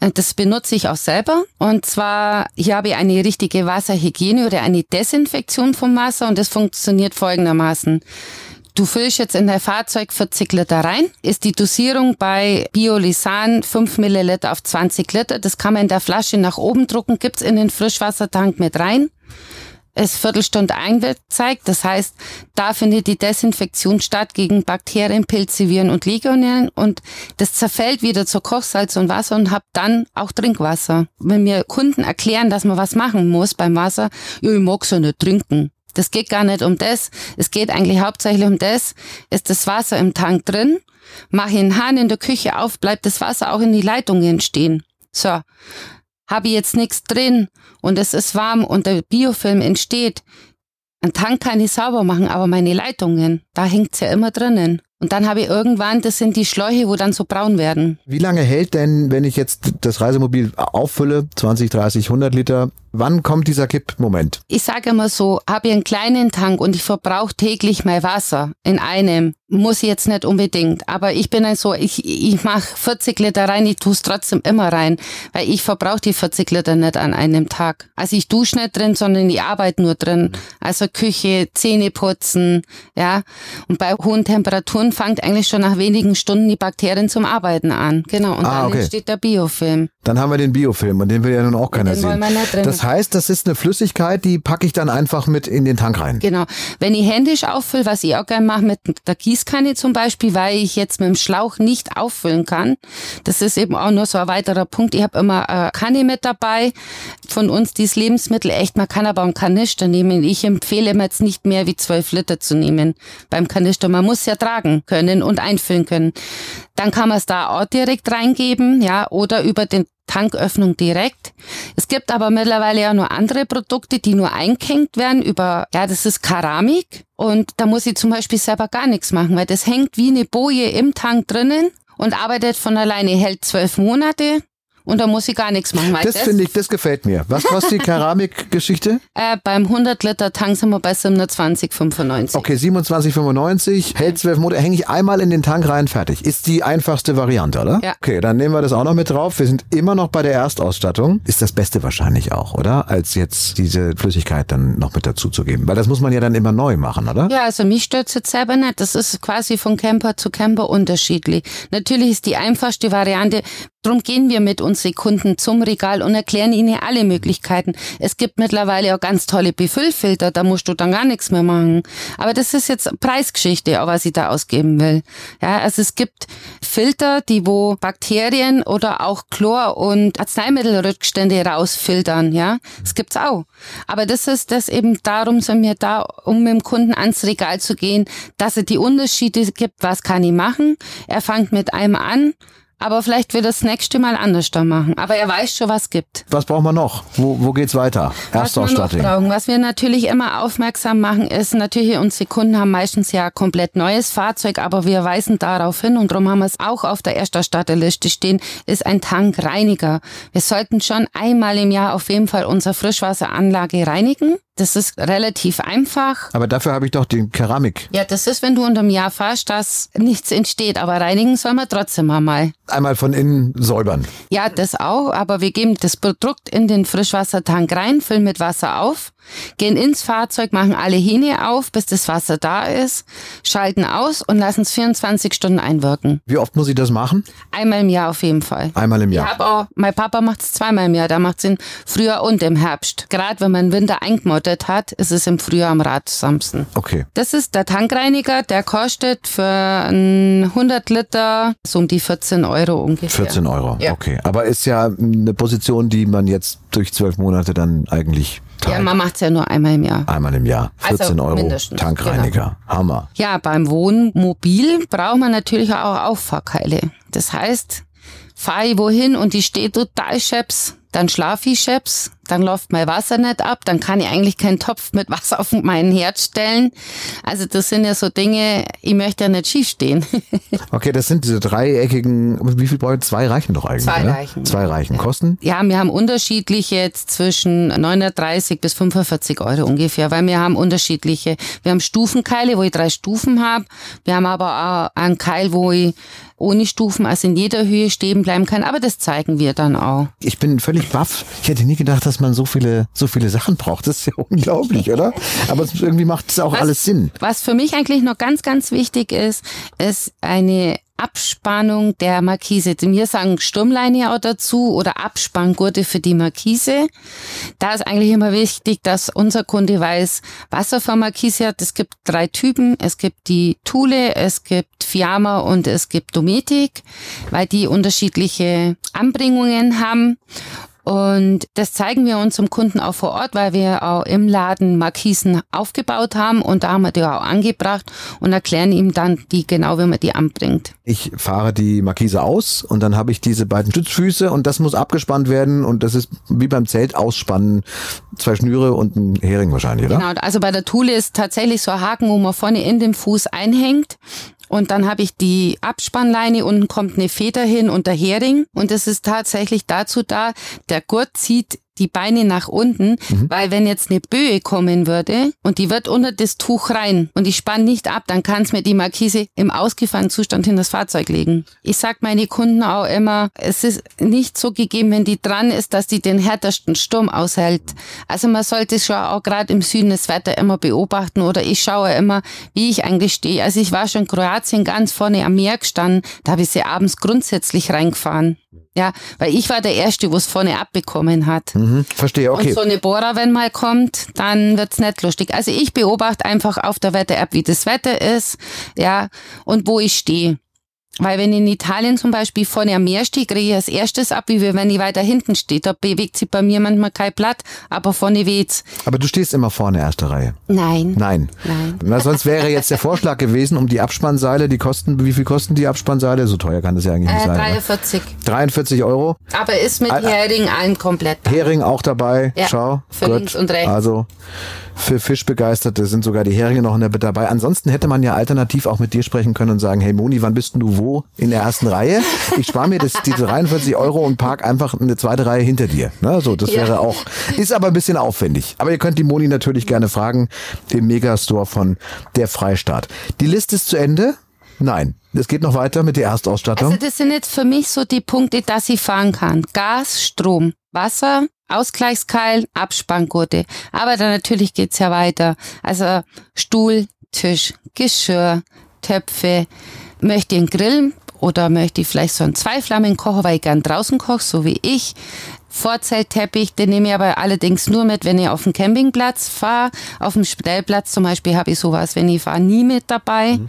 Das benutze ich auch selber. Und zwar, hier habe ich eine richtige Wasserhygiene oder eine Desinfektion vom Wasser und das funktioniert folgendermaßen. Du füllst jetzt in dein Fahrzeug 40 Liter rein, ist die Dosierung bei Biolisan 5 Milliliter auf 20 Liter. Das kann man in der Flasche nach oben drucken, gibt's in den Frischwassertank mit rein es Viertelstunde eingezeigt. Das heißt, da findet die Desinfektion statt gegen Bakterien, Pilze, Viren und Legionären und das zerfällt wieder zu Kochsalz und Wasser und hab dann auch Trinkwasser. Wenn mir Kunden erklären, dass man was machen muss beim Wasser, ja, ich mag so nicht trinken. Das geht gar nicht um das. Es geht eigentlich hauptsächlich um das. Ist das Wasser im Tank drin? Mach ich einen Hahn in der Küche auf, bleibt das Wasser auch in die Leitungen stehen. So habe ich jetzt nichts drin und es ist warm und der Biofilm entsteht, ein Tank kann ich sauber machen, aber meine Leitungen, da hängt's ja immer drinnen. Und dann habe ich irgendwann, das sind die Schläuche, wo dann so braun werden. Wie lange hält denn, wenn ich jetzt das Reisemobil auffülle, 20, 30, 100 Liter, wann kommt dieser Kippmoment? Ich sage immer so, habe ich einen kleinen Tank und ich verbrauche täglich mein Wasser in einem, muss ich jetzt nicht unbedingt. Aber ich bin dann so, ich, ich mache 40 Liter rein, ich tue es trotzdem immer rein, weil ich verbrauche die 40 Liter nicht an einem Tag. Also ich dusche nicht drin, sondern ich arbeite nur drin. Also Küche, Zähne putzen, ja. Und bei hohen Temperaturen fängt eigentlich schon nach wenigen Stunden die Bakterien zum Arbeiten an. Genau. Und Ah, dann okay. entsteht der Biofilm. Dann haben wir den Biofilm und den will ja nun auch keiner den wollen sehen. wir nicht drin. Das heißt, das ist eine Flüssigkeit, die packe ich dann einfach mit in den Tank rein. Genau. Wenn ich händisch auffülle, was ich auch gerne mache mit der Gießkanne zum Beispiel, weil ich jetzt mit dem Schlauch nicht auffüllen kann, das ist eben auch nur so ein weiterer Punkt. Ich habe immer eine Kanne mit dabei von uns, die Lebensmittel echt. Man kann aber einen Kanister nehmen. Ich empfehle immer jetzt nicht mehr wie 12 Liter zu nehmen beim Kanister. Man muss ja tragen können und einfüllen können. Dann kann man es da auch direkt reingeben, ja, oder über den Tanköffnung direkt. Es gibt aber mittlerweile ja nur andere Produkte, die nur eingehängt werden über, ja, das ist Keramik. Und da muss ich zum Beispiel selber gar nichts machen, weil das hängt wie eine Boje im Tank drinnen und arbeitet von alleine, hält zwölf Monate und da muss ich gar nichts machen. Das finde ich, das gefällt mir. Was kostet die Keramikgeschichte? äh, beim 100 Liter Tank sind wir bei 27,95. Okay, 27,95, hält 12 Monate, hänge ich einmal in den Tank rein, fertig. Ist die einfachste Variante, oder? Ja. Okay, dann nehmen wir das auch noch mit drauf. Wir sind immer noch bei der Erstausstattung. Ist das Beste wahrscheinlich auch, oder? Als jetzt diese Flüssigkeit dann noch mit dazu zu geben. Weil das muss man ja dann immer neu machen, oder? Ja, also mich stört's jetzt selber nicht. Das ist quasi von Camper zu Camper unterschiedlich. Natürlich ist die einfachste Variante, Drum gehen wir mit unseren Kunden zum Regal und erklären ihnen alle Möglichkeiten. Es gibt mittlerweile auch ganz tolle Befüllfilter, da musst du dann gar nichts mehr machen. Aber das ist jetzt Preisgeschichte, auch was ich da ausgeben will. Ja, also es gibt Filter, die wo Bakterien oder auch Chlor und Arzneimittelrückstände rausfiltern, ja. Das gibt's auch. Aber das ist das eben darum sind wir da, um mit dem Kunden ans Regal zu gehen, dass er die Unterschiede gibt, was kann ich machen. Er fängt mit einem an, Aber vielleicht wird das nächste Mal anders da machen. Aber er weiß schon, was gibt. Was brauchen wir noch? Wo, wo geht's weiter? Erstausstattung. Was was wir natürlich immer aufmerksam machen, ist natürlich, unsere Kunden haben meistens ja komplett neues Fahrzeug, aber wir weisen darauf hin und darum haben wir es auch auf der Erstausstatterliste stehen, ist ein Tankreiniger. Wir sollten schon einmal im Jahr auf jeden Fall unsere Frischwasseranlage reinigen. Das ist relativ einfach. Aber dafür habe ich doch die Keramik. Ja, das ist, wenn du unter dem Jahr fährst, dass nichts entsteht. Aber reinigen soll man trotzdem einmal. Einmal von innen säubern. Ja, das auch. Aber wir geben das Produkt in den Frischwassertank rein, füllen mit Wasser auf gehen ins Fahrzeug, machen alle Hähne auf, bis das Wasser da ist, schalten aus und lassen es 24 Stunden einwirken. Wie oft muss ich das machen? Einmal im Jahr auf jeden Fall. Einmal im Jahr. Ich auch, mein Papa macht es zweimal im Jahr. Da macht es im Frühjahr und im Herbst. Gerade wenn man Winter eingemottet hat, ist es im Frühjahr am ratsamsten. Okay. Das ist der Tankreiniger, der kostet für 100 Liter so um die 14 Euro ungefähr. 14 Euro, Ja. okay. Aber ist ja eine Position, die man jetzt durch zwölf Monate dann eigentlich Ja, teilt. man macht es ja nur einmal im Jahr. Einmal im Jahr. Also 14 Euro mindestens, Tankreiniger. Hammer. Ja, beim Wohnmobil braucht man natürlich auch Auffahrkeile. Das heißt, fahre ich wohin und die steht total scheps, dann schlafe ich scheps, dann läuft mein Wasser nicht ab, dann kann ich eigentlich keinen Topf mit Wasser auf meinen Herd stellen. Also das sind ja so Dinge, ich möchte ja nicht schief stehen. Okay, das sind diese dreieckigen, wie viel brauche ich? Zwei reichen doch eigentlich, Zwei ne? reichen, Zwei reichen. Kosten? Ja, wir haben unterschiedliche jetzt zwischen 930 bis 45 Euro ungefähr, weil wir haben unterschiedliche. Wir haben Stufenkeile, wo ich drei Stufen habe. Wir haben aber auch einen Keil, wo ich ohne Stufen, also in jeder Höhe stehen bleiben kann. Aber das zeigen wir dann auch. Ich bin völlig baff. Ich hätte nie gedacht, dass man so viele, so viele Sachen braucht. Das ist ja unglaublich, oder? Aber irgendwie macht es auch Was- alles Sinn. Was für mich eigentlich noch ganz, ganz wichtig ist, ist eine Abspannung der Markise. Wir sagen Sturmleine auch dazu oder Abspanngurte für die Markise. Da ist eigentlich immer wichtig, dass unser Kunde weiß, was er für Markise hat. Es gibt drei Typen. Es gibt die Thule, es gibt Fiamma und es gibt Dometic, weil die unterschiedliche Anbringungen haben. Und das zeigen wir unserem Kunden auch vor Ort, weil wir auch im Laden Markisen aufgebaut haben und da haben wir die auch angebracht und erklären ihm dann die genau, wie man die anbringt. Ich fahre die Markise aus und dann habe ich diese beiden Stützfüße und das muss abgespannt werden und das ist wie beim Zelt ausspannen. Zwei Schnüre und ein Hering wahrscheinlich, oder? Genau, also bei der Thule ist tatsächlich so ein Haken, wo man vorne in dem Fuß einhängt. Und dann habe ich die Abspannleine, unten kommt eine Feder hin und der Hering. Und das ist tatsächlich dazu da, der Gurt zieht die Beine nach unten, weil wenn jetzt eine Böe kommen würde und die wird unter das Tuch rein und ich spann nicht ab, dann kann's mir die Markise im ausgefahrenen Zustand in das Fahrzeug legen. Ich sag meine Kunden auch immer, es ist nicht so gegeben, wenn die dran ist, dass die den härtesten Sturm aushält. Also man sollte schon auch gerade im Süden das Wetter immer beobachten oder ich schaue immer, wie ich eigentlich stehe. Also ich war schon in Kroatien ganz vorne am Meer gestanden, da habe ich sie abends grundsätzlich reingefahren. Ja, weil ich war der Erste, wo es vorne abbekommen hat. Mhm, verstehe, okay. Und so eine Bohrer, wenn mal kommt, dann wird's nicht lustig. Also ich beobachte einfach auf der Wetter-App, wie das Wetter ist, ja, und wo ich stehe. Weil wenn ich in Italien zum Beispiel vorne am Meer stehe, kriege ich als erstes ab, wie wenn ich weiter hinten stehe. Da bewegt sich bei mir manchmal kein Blatt, aber vorne weht's. Aber du stehst immer vorne, erste Reihe. Nein. Nein. Nein. Na, sonst wäre jetzt der Vorschlag gewesen, um die Abspannseile, die kosten, wie viel kosten die Abspannseile? So teuer kann das ja eigentlich nicht Äh, sein. oder? 43. 43 Euro. Aber ist mit. Hering allen komplett. Hering auch dabei. Ja, Schau. für links und rechts. Also für Fischbegeisterte sind sogar die Heringe noch dabei. Ansonsten hätte man ja alternativ auch mit dir sprechen können und sagen, hey Moni, wann bist denn du wo in der ersten Reihe? Ich spare mir das, diese 43 Euro und park einfach eine zweite Reihe hinter dir. Ne? So, das Ja. wäre auch, ist aber ein bisschen aufwendig. Aber ihr könnt die Moni natürlich gerne fragen im Megastore von der Freistaat. Die Liste ist zu Ende? Nein. Es geht noch weiter mit der Erstausstattung. Also das sind jetzt für mich so die Punkte, dass ich fahren kann. Gas, Strom, Wasser, Ausgleichskeil, Abspanngurte. Aber dann natürlich geht's ja weiter. Also Stuhl, Tisch, Geschirr, Töpfe. Möchte einen Grill oder möchte ich vielleicht so einen Zweiflammenkocher, weil ich gern draußen koche, so wie ich. Vorzeltteppich, den nehme ich aber allerdings nur mit, wenn ich auf den Campingplatz fahre. Auf dem Stellplatz zum Beispiel habe ich sowas, wenn ich fahre, nie mit dabei. Mhm.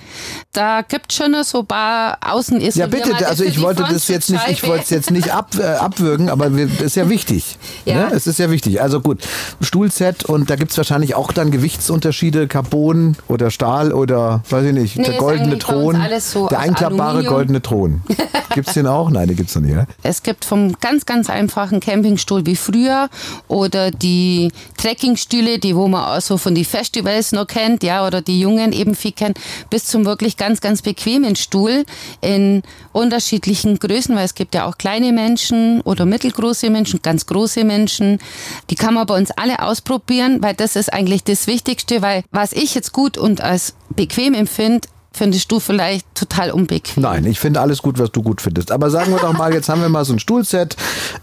Da gibt es schon so ein paar Außen ist Ja, bitte, also ich wollte das jetzt nicht, ich wollte es jetzt nicht ab, äh, abwürgen, aber es ist ja wichtig. Ja. Ne? Es ist ja wichtig. Also gut, Stuhlset und da gibt es wahrscheinlich auch dann Gewichtsunterschiede, Carbon oder Stahl oder weiß ich nicht, nee, der goldene Thron. So der einklappbare Aluminium. goldene Thron. Gibt es den auch? Nein, den gibt es noch nicht. Ja? Es gibt vom ganz, ganz einfachen Camping Campingstuhl wie früher oder die Trekkingstühle, die wo man auch so von den Festivals noch kennt, ja, oder die Jungen eben viel kennen, bis zum wirklich ganz, ganz bequemen Stuhl in unterschiedlichen Größen, weil es gibt ja auch kleine Menschen oder mittelgroße Menschen, ganz große Menschen. Die kann man bei uns alle ausprobieren, weil das ist eigentlich das Wichtigste, weil was ich jetzt gut und als bequem empfinde, findest du vielleicht total unbequem. Nein, ich finde alles gut, was du gut findest. Aber sagen wir doch mal, jetzt haben wir mal so ein Stuhlset,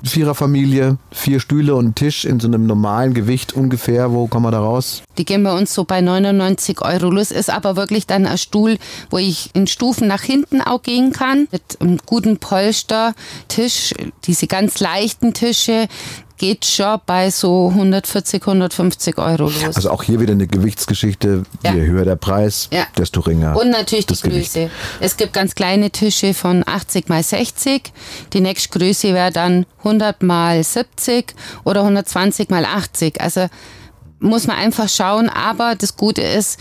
Viererfamilie, vier Stühle und einen Tisch in so einem normalen Gewicht ungefähr. Wo kommen wir da raus? Die gehen bei uns so bei 99 Euro los. Ist aber wirklich dann ein Stuhl, wo ich in Stufen nach hinten auch gehen kann. Mit einem guten Polster, Tisch, diese ganz leichten Tische geht schon bei so 140, 150 Euro los. Also auch hier wieder eine Gewichtsgeschichte. Ja. Je höher der Preis, ja. desto ringer. Und natürlich die Größe. Gewicht. Es gibt ganz kleine Tische von 80 mal 60. Die nächste Größe wäre dann 100 mal 70 oder 120 mal 80. Also muss man einfach schauen. Aber das Gute ist,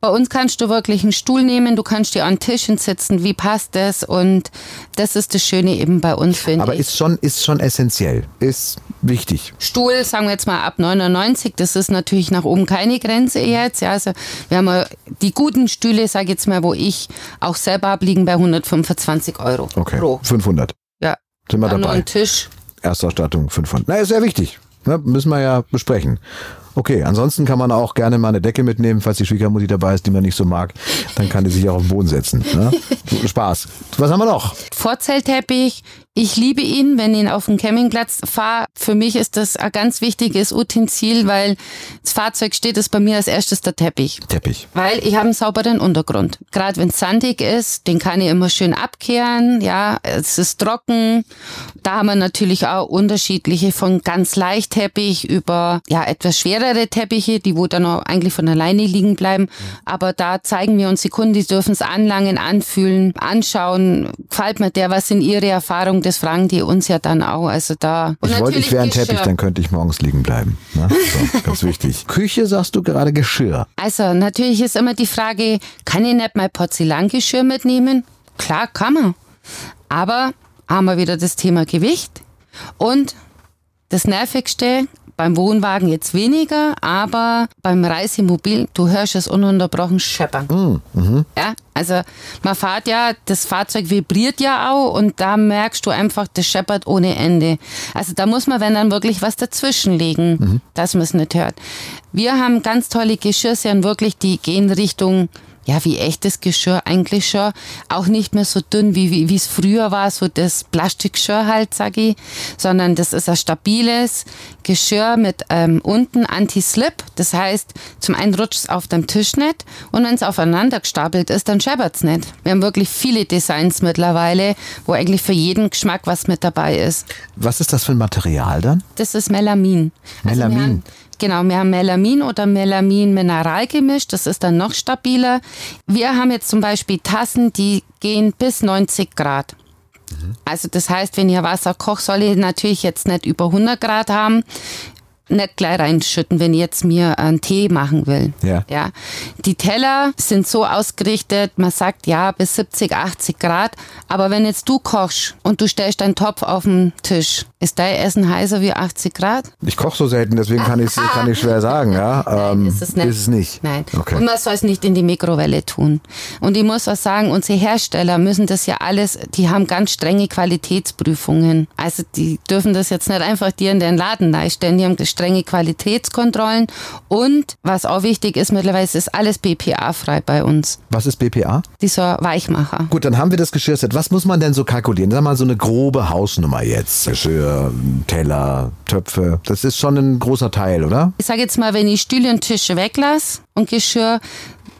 bei uns kannst du wirklich einen Stuhl nehmen, du kannst dir an Tischen sitzen, wie passt das? Und das ist das Schöne eben bei uns, finde ich. Aber ist schon, ist schon essentiell, ist wichtig. Stuhl, sagen wir jetzt mal ab 99, das ist natürlich nach oben keine Grenze jetzt. Ja, also wir haben die guten Stühle, sage ich jetzt mal, wo ich auch selber habe, liegen bei 125 Euro okay. pro. 500. Ja. Sind wir dabei. Einen Tisch. Erstausstattung 500. Na, ist sehr wichtig. Ne, müssen wir ja besprechen. Okay, ansonsten kann man auch gerne mal eine Decke mitnehmen, falls die Schwiegermutti dabei ist, die man nicht so mag. Dann kann die sich auch auf den Boden setzen. Ne? Spaß. Was haben wir noch? Vorzeltteppich. Ich liebe ihn, wenn ich ihn auf dem Campingplatz fahre. Für mich ist das ein ganz wichtiges Utensil, weil das Fahrzeug steht es bei mir als erstes der Teppich. Teppich. Weil ich habe einen sauberen Untergrund. Gerade wenn es sandig ist, den kann ich immer schön abkehren. Ja, es ist trocken. Da haben wir natürlich auch unterschiedliche von ganz leicht Teppich über ja etwas schwerere Teppiche, die wo dann auch eigentlich von alleine liegen bleiben. Aber da zeigen wir uns die Kunden, die dürfen es anlangen, anfühlen, anschauen. Gefällt mir der, was sind ihre Erfahrungen? Das fragen die uns ja dann auch. Also da. Ich wollte, ich wäre ein Teppich, dann könnte ich morgens liegen bleiben. Ne? So, ganz wichtig. Küche sagst du gerade Geschirr. Also natürlich ist immer die Frage, kann ich nicht mal Porzellangeschirr mitnehmen? Klar, kann man. Aber haben wir wieder das Thema Gewicht. Und das Nervigste, beim Wohnwagen jetzt weniger, aber beim Reisemobil, du hörst es ununterbrochen scheppern. Mm, mhm. Ja, also man fährt ja, das Fahrzeug vibriert ja auch und da merkst du einfach, das scheppert ohne Ende. Also da muss man, wenn dann wirklich was dazwischen legen, mhm. dass man es nicht hört. Wir haben ganz tolle Geschirrserien, wirklich, die gehen Richtung ja, wie echtes Geschirr eigentlich schon. Auch nicht mehr so dünn, wie wie es früher war, so das Plastikgeschirr halt, sag ich, sondern das ist ein stabiles Geschirr mit ähm, unten Anti-Slip. Das heißt, zum einen rutscht es auf dem Tisch nicht und wenn es aufeinander gestapelt ist, dann scheppert es nicht. Wir haben wirklich viele Designs mittlerweile, wo eigentlich für jeden Geschmack was mit dabei ist. Was ist das für ein Material dann? Das ist Melamin. Melamin. Also Genau, wir haben Melamin oder Melamin-Mineral gemischt, das ist dann noch stabiler. Wir haben jetzt zum Beispiel Tassen, die gehen bis 90 Grad. Also das heißt, wenn ihr Wasser kocht, soll ich natürlich jetzt nicht über 100 Grad haben nicht gleich reinschütten, wenn ich jetzt mir einen Tee machen will. Ja. ja. Die Teller sind so ausgerichtet, man sagt ja bis 70, 80 Grad, aber wenn jetzt du kochst und du stellst deinen Topf auf den Tisch, ist dein Essen heißer wie 80 Grad? Ich koche so selten, deswegen kann ich kann ich schwer sagen, ja. Nein, ähm, ist es nicht. Ist es nicht. Nein. Okay. Und man soll es nicht in die Mikrowelle tun. Und ich muss auch sagen, unsere Hersteller müssen das ja alles, die haben ganz strenge Qualitätsprüfungen. Also die dürfen das jetzt nicht einfach dir in den Laden leisten, die haben strenge Qualitätskontrollen und was auch wichtig ist mittlerweile, ist alles BPA-frei bei uns. Was ist BPA? Dieser Weichmacher. Gut, dann haben wir das Geschirrset. Was muss man denn so kalkulieren? Sag mal so eine grobe Hausnummer jetzt. Geschirr, Teller, Töpfe. Das ist schon ein großer Teil, oder? Ich sage jetzt mal, wenn ich Stühle und Tische weglasse und Geschirr,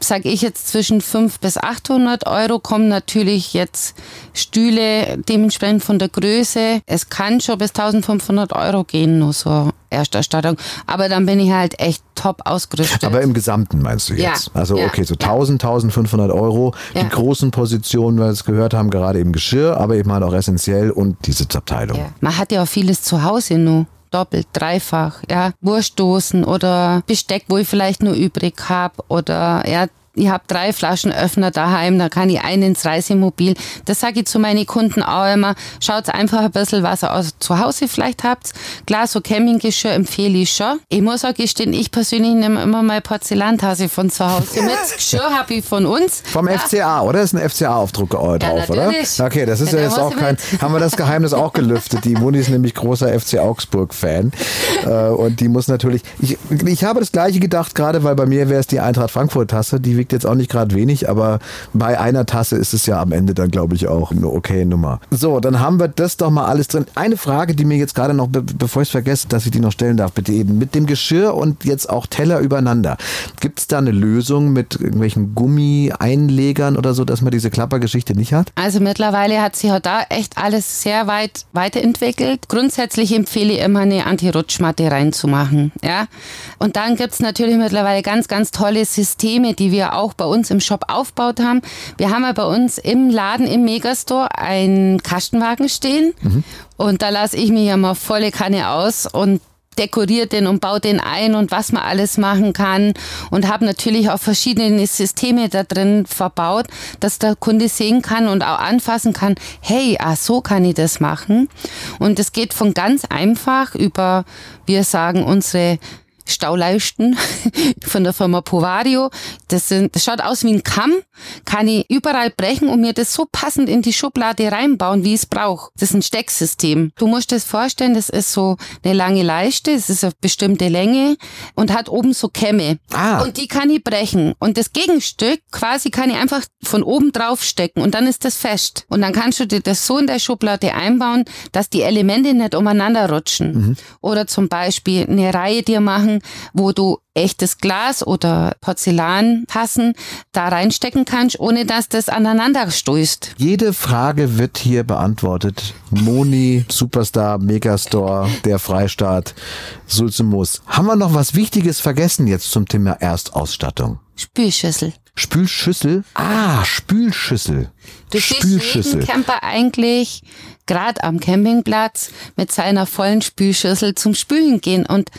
sage ich jetzt zwischen 500 bis 800 Euro, kommen natürlich jetzt Stühle dementsprechend von der Größe. Es kann schon bis 1500 Euro gehen, nur so Ersterstattung. Aber dann bin ich halt echt top ausgerüstet. Aber im Gesamten meinst du jetzt? Ja, Also ja, okay, so ja. 1000, 1500 Euro. Die großen Positionen, weil wir es gehört haben, gerade eben Geschirr, aber eben halt auch essentiell und die Sitzabteilung. Man hat ja auch vieles zu Hause nur. Doppelt, dreifach, ja. Wurstdosen oder Besteck, wo ich vielleicht nur übrig habe oder ja, ich habe drei Flaschenöffner daheim, da kann ich einen ins Reisemobil. Das sage ich zu meinen Kunden auch immer. Schaut einfach ein bisschen, was ihr aus zu Hause vielleicht habt. Klar, so Campinggeschirr empfehle ich schon. Ich muss auch gestehen, ich persönlich nehme immer meine Porzellantasse von zu Hause mit. Das Geschirr habe ich von uns. Vom FCA, oder? Ist ein FCA-Aufdruck äh, drauf, oder? natürlich. Okay, das ist Ja, ja, jetzt auch kein. mit. Haben wir das Geheimnis auch gelüftet? Die Moni ist nämlich großer FC Augsburg-Fan. Äh, und die muss natürlich. Ich, ich habe das gleiche gedacht, gerade weil bei mir wäre es die Eintracht Frankfurt-Tasse. Die wiegt jetzt auch nicht gerade wenig, aber bei einer Tasse ist es ja am Ende dann, glaube ich, auch eine okay Nummer. So, dann haben wir das doch mal alles drin. Eine Frage, die mir jetzt gerade noch, be bevor ich es vergesse, dass ich die noch stellen darf, bitte eben. Mit dem Geschirr und jetzt auch Teller übereinander. Gibt es da eine Lösung mit irgendwelchen Gummi-Einlegern oder so, dass man diese Klappergeschichte nicht hat? Also mittlerweile hat sich auch da echt alles sehr weit weiterentwickelt. Grundsätzlich empfehle ich immer eine Anti-Rutschmatte reinzumachen. Ja? Und dann gibt's natürlich mittlerweile ganz, ganz tolle Systeme, die wir auch bei uns im Shop aufgebaut haben. Wir haben ja bei uns im Laden im Megastore einen Kastenwagen stehen. Und da lasse ich mir ja mal volle Kanne aus und dekoriert den und baut den ein und was man alles machen kann und habe natürlich auch verschiedene Systeme da drin verbaut, dass der Kunde sehen kann und auch anfassen kann, hey, ah, so kann ich das machen. Und es geht von ganz einfach über, wir sagen, unsere Stauleisten von der Firma Povario. Das, sind, das schaut aus wie ein Kamm, kann ich überall brechen und mir das so passend in die Schublade reinbauen, wie ich es brauche. Das ist ein Stecksystem. Du musst dir das vorstellen, das ist so eine lange Leiste, es ist eine bestimmte Länge und hat oben so Kämme. Ah. Und die kann ich brechen. Und das Gegenstück quasi kann ich einfach von oben drauf stecken und dann ist das fest. Und dann kannst du dir das so in der Schublade einbauen, dass die Elemente nicht umeinander rutschen. Oder zum Beispiel eine Reihe dir machen, wo du echtes Glas oder Porzellantassen da reinstecken kannst, ohne dass das aneinander stößt. Jede Frage wird hier beantwortet. Moni, Superstar, Megastore, der Freistaat, Sulzemus. Haben wir noch was Wichtiges vergessen jetzt zum Thema Erstausstattung? Spülschüssel. Spülschüssel? Ah, Spülschüssel. Du siehst jeden Camper eigentlich gerade am Campingplatz mit seiner vollen Spülschüssel zum Spülen gehen und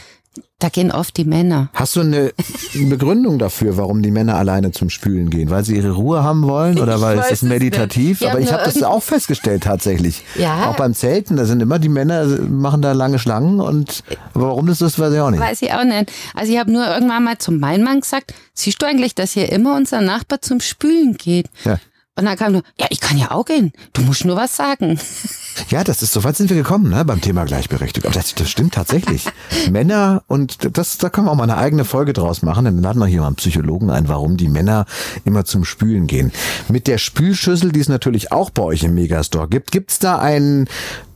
da gehen oft die Männer. Hast du eine Begründung dafür, warum die Männer alleine zum Spülen gehen? Weil sie ihre Ruhe haben wollen oder Ich weil es ist meditativ? Ich Aber ich habe das auch festgestellt tatsächlich. Ja. Auch beim Zelten, da sind immer die Männer, machen da lange Schlangen und warum das ist, weiß ich auch nicht. Weiß ich auch nicht. Also ich habe nur irgendwann mal zum meinem Mann gesagt, siehst du eigentlich, dass hier immer unser Nachbar zum Spülen geht? Ja. Und dann kam nur, ja, ich kann ja auch gehen. Du musst nur was sagen. Ja, das ist, so weit sind wir gekommen, ne, beim Thema Gleichberechtigung. Aber das, das stimmt tatsächlich. Männer, und das, da können wir auch mal eine eigene Folge draus machen, dann laden wir hier mal einen Psychologen ein, warum die Männer immer zum Spülen gehen. Mit der Spülschüssel, die es natürlich auch bei euch im Megastore gibt, gibt's da ein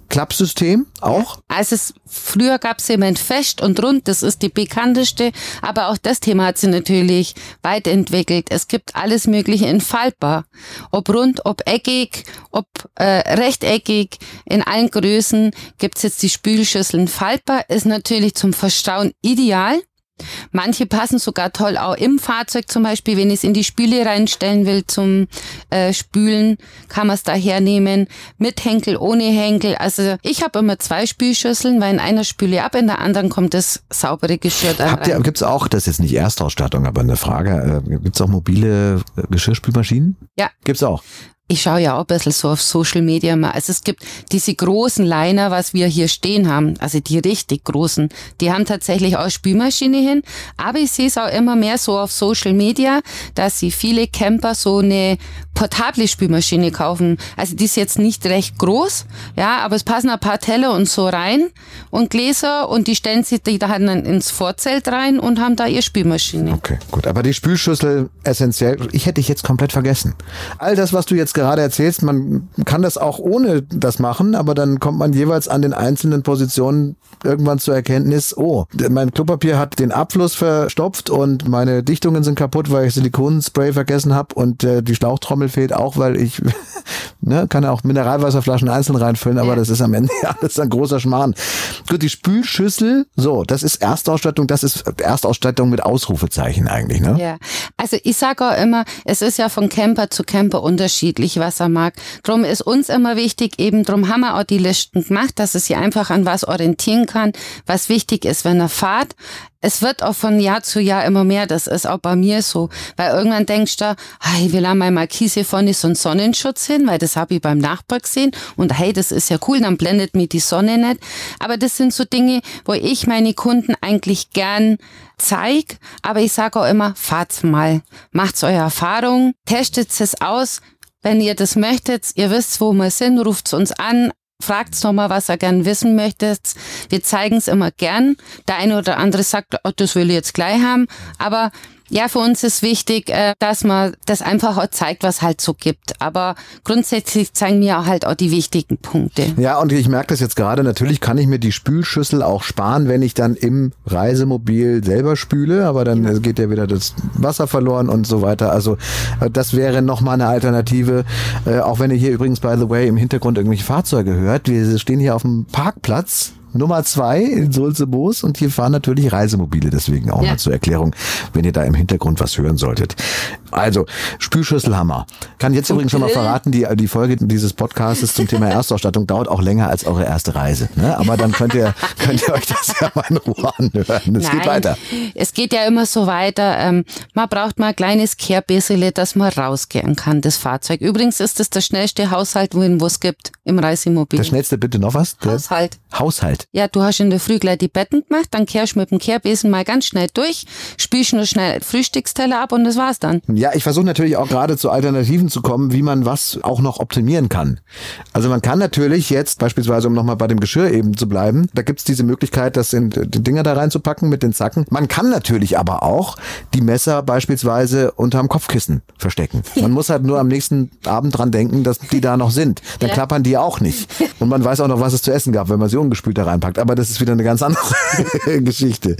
Klappsystem auch? Also es, früher gab es Zement fest und rund, das ist die bekannteste, aber auch das Thema hat sich natürlich weiterentwickelt. Es gibt alles Mögliche in faltbar, ob rund, ob eckig, ob äh, rechteckig, in allen Größen gibt's jetzt die Spülschüsseln. Faltbar ist natürlich zum Verstauen ideal. Manche passen sogar toll auch im Fahrzeug zum Beispiel, wenn ich es in die Spüle reinstellen will zum äh, Spülen, kann man es da hernehmen. Mit Henkel, ohne Henkel. Also ich habe immer zwei Spülschüsseln, weil in einer spüle ich ab, in der anderen kommt das saubere Geschirr da Habt ihr, gibt's auch, das ist jetzt nicht Erstausstattung, aber eine Frage, äh, gibt's auch mobile äh, Geschirrspülmaschinen? Ja. Gibt's auch. Ich schaue ja auch ein bisschen so auf Social Media mal. Also es gibt diese großen Liner, was wir hier stehen haben, also die richtig großen, die haben tatsächlich auch Spülmaschine hin. Aber ich sehe es auch immer mehr so auf Social Media, dass sie viele Camper so eine portable Spülmaschine kaufen. Also die ist jetzt nicht recht groß, ja, aber es passen ein paar Teller und so rein und Gläser und die stellen sich die da dann ins Vorzelt rein und haben da ihre Spülmaschine. Okay, gut. Aber die Spülschüssel essentiell, ich hätte dich jetzt komplett vergessen. All das, was du jetzt gerade erzählst, man kann das auch ohne das machen, aber dann kommt man jeweils an den einzelnen Positionen irgendwann zur Erkenntnis, oh, mein Klopapier hat den Abfluss verstopft und meine Dichtungen sind kaputt, weil ich Silikonspray vergessen habe und äh, die Schlauchtrommel fehlt auch, weil ich ne, kann ja auch Mineralwasserflaschen einzeln reinfüllen, aber ja. das ist am Ende ja alles ein großer Schmarrn. Gut, die Spülschüssel, so, das ist Erstausstattung, das ist Erstausstattung mit Ausrufezeichen eigentlich, ne? Ja, also ich sage auch immer, es ist ja von Camper zu Camper unterschiedlich, was er mag. Drum ist uns immer wichtig, eben drum haben wir auch die Listen gemacht, dass es sich einfach an was orientieren kann, was wichtig ist, wenn er fahrt es wird auch von Jahr zu Jahr immer mehr. Das ist auch bei mir so. Weil irgendwann denkst du, hey, wir haben mein hier vorne so einen Sonnenschutz hin, weil das habe ich beim Nachbar gesehen. Und hey, das ist ja cool, dann blendet mir die Sonne nicht. Aber das sind so Dinge, wo ich meine Kunden eigentlich gern zeig. Aber ich sage auch immer, fahrt's mal. Macht's eure Erfahrung, testet es aus. Wenn ihr das möchtet, ihr wisst, wo wir sind, ruft's uns an fragt's nochmal, was er gern wissen möchte. Wir zeigen es immer gern. Der eine oder andere sagt, oh, das will ich jetzt gleich haben. Aber ja, für uns ist wichtig, äh, dass man das einfach auch zeigt, was halt so gibt. Aber grundsätzlich zeigen wir halt auch die wichtigen Punkte. Ja, und ich merke das jetzt gerade, natürlich kann ich mir die Spülschüssel auch sparen, wenn ich dann im Reisemobil selber spüle, aber dann ja. geht ja wieder das Wasser verloren und so weiter. Also äh, das wäre nochmal eine Alternative. Äh, auch wenn ihr hier übrigens, by the way, im Hintergrund irgendwelche Fahrzeuge hört. Wir stehen hier auf dem Parkplatz Nummer zwei in Sulzebos und hier fahren natürlich Reisemobile, deswegen auch ja. mal zur Erklärung, wenn ihr da im Hintergrund was hören solltet. Also, Spülschüsselhammer. Kann jetzt und übrigens schon mal verraten, die, die Folge dieses Podcasts zum Thema Erstausstattung dauert auch länger als eure erste Reise. Ne? Aber dann könnt ihr, könnt ihr euch das ja mal in Ruhe anhören. Es Nein, geht weiter. Es geht ja immer so weiter. Ähm, man braucht mal ein kleines Kehrbissele, dass man rausgehen kann, das Fahrzeug. Übrigens ist das der schnellste Haushalt, wo es gibt, im Reisemobil. Der schnellste bitte noch was? Der Haushalt. Haushalt. Ja, du hast in der Früh gleich die Betten gemacht, dann kehrst du mit dem Kehrbesen mal ganz schnell durch, spülst nur schnell Frühstücksteller ab und das war's dann. Ja, ich versuche natürlich auch gerade zu Alternativen zu kommen, wie man was auch noch optimieren kann. Also man kann natürlich jetzt beispielsweise, um nochmal bei dem Geschirr eben zu bleiben, da gibt's diese Möglichkeit, das in die Dinger da reinzupacken mit den Zacken. Man kann natürlich aber auch die Messer beispielsweise unterm Kopfkissen verstecken. Man muss halt nur am nächsten Abend dran denken, dass die da noch sind. Dann ja. klappern die auch nicht. Und man weiß auch noch, was es zu essen gab, wenn man sie ungespült da reinpackt. Aber das ist wieder eine ganz andere Geschichte.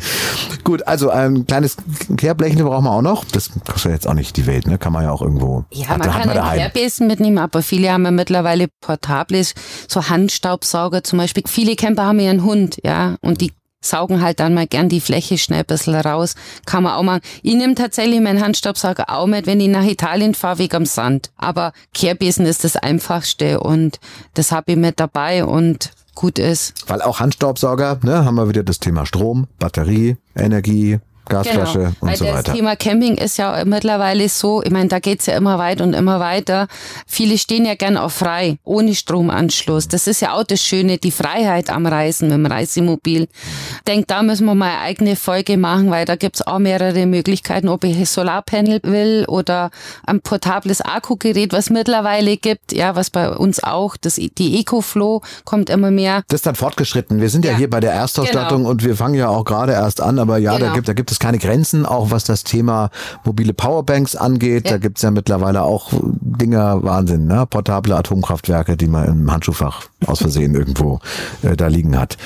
Gut, also ein kleines Kehrblech brauchen wir auch noch. Das kostet jetzt auch nicht die Welt, ne? Kann man ja auch irgendwo. Ja, man kann man einen Kehrbesen mitnehmen, aber viele haben ja mittlerweile portables, so Handstaubsauger zum Beispiel. Viele Camper haben ja einen Hund, ja, und die saugen halt dann mal gern die Fläche schnell ein bisschen raus. Kann man auch mal. Ich nehme tatsächlich meinen Handstaubsauger auch mit, wenn ich nach Italien fahre, wegen am Sand. Aber Kehrbesen ist das einfachste und das habe ich mit dabei und gut ist. Weil auch Handstaubsauger, ne, haben wir wieder das Thema Strom, Batterie, Energie, Gasflasche genau, und so weiter. Das Thema Camping ist ja mittlerweile so, ich meine, da geht's ja immer weiter und immer weiter. Viele stehen ja gern auf frei, ohne Stromanschluss. Das ist ja auch das Schöne, die Freiheit am Reisen mit dem Reisemobil. Ich denke, da müssen wir mal eine eigene Folge machen, weil da gibt's auch mehrere Möglichkeiten, ob ich Solarpanel will oder ein portables Akkugerät, was mittlerweile gibt, ja, was bei uns auch, das, die EcoFlow kommt immer mehr. Das ist dann fortgeschritten. Wir sind ja, ja hier bei der Erstausstattung genau. und wir fangen ja auch gerade erst an, aber ja, genau. da gibt, da gibt es es keine Grenzen, auch was das Thema mobile Powerbanks angeht. Ja. Da gibt's ja mittlerweile auch Dinger, Wahnsinn, ne? portable Atomkraftwerke, die man im Handschuhfach aus Versehen irgendwo äh, da liegen hat.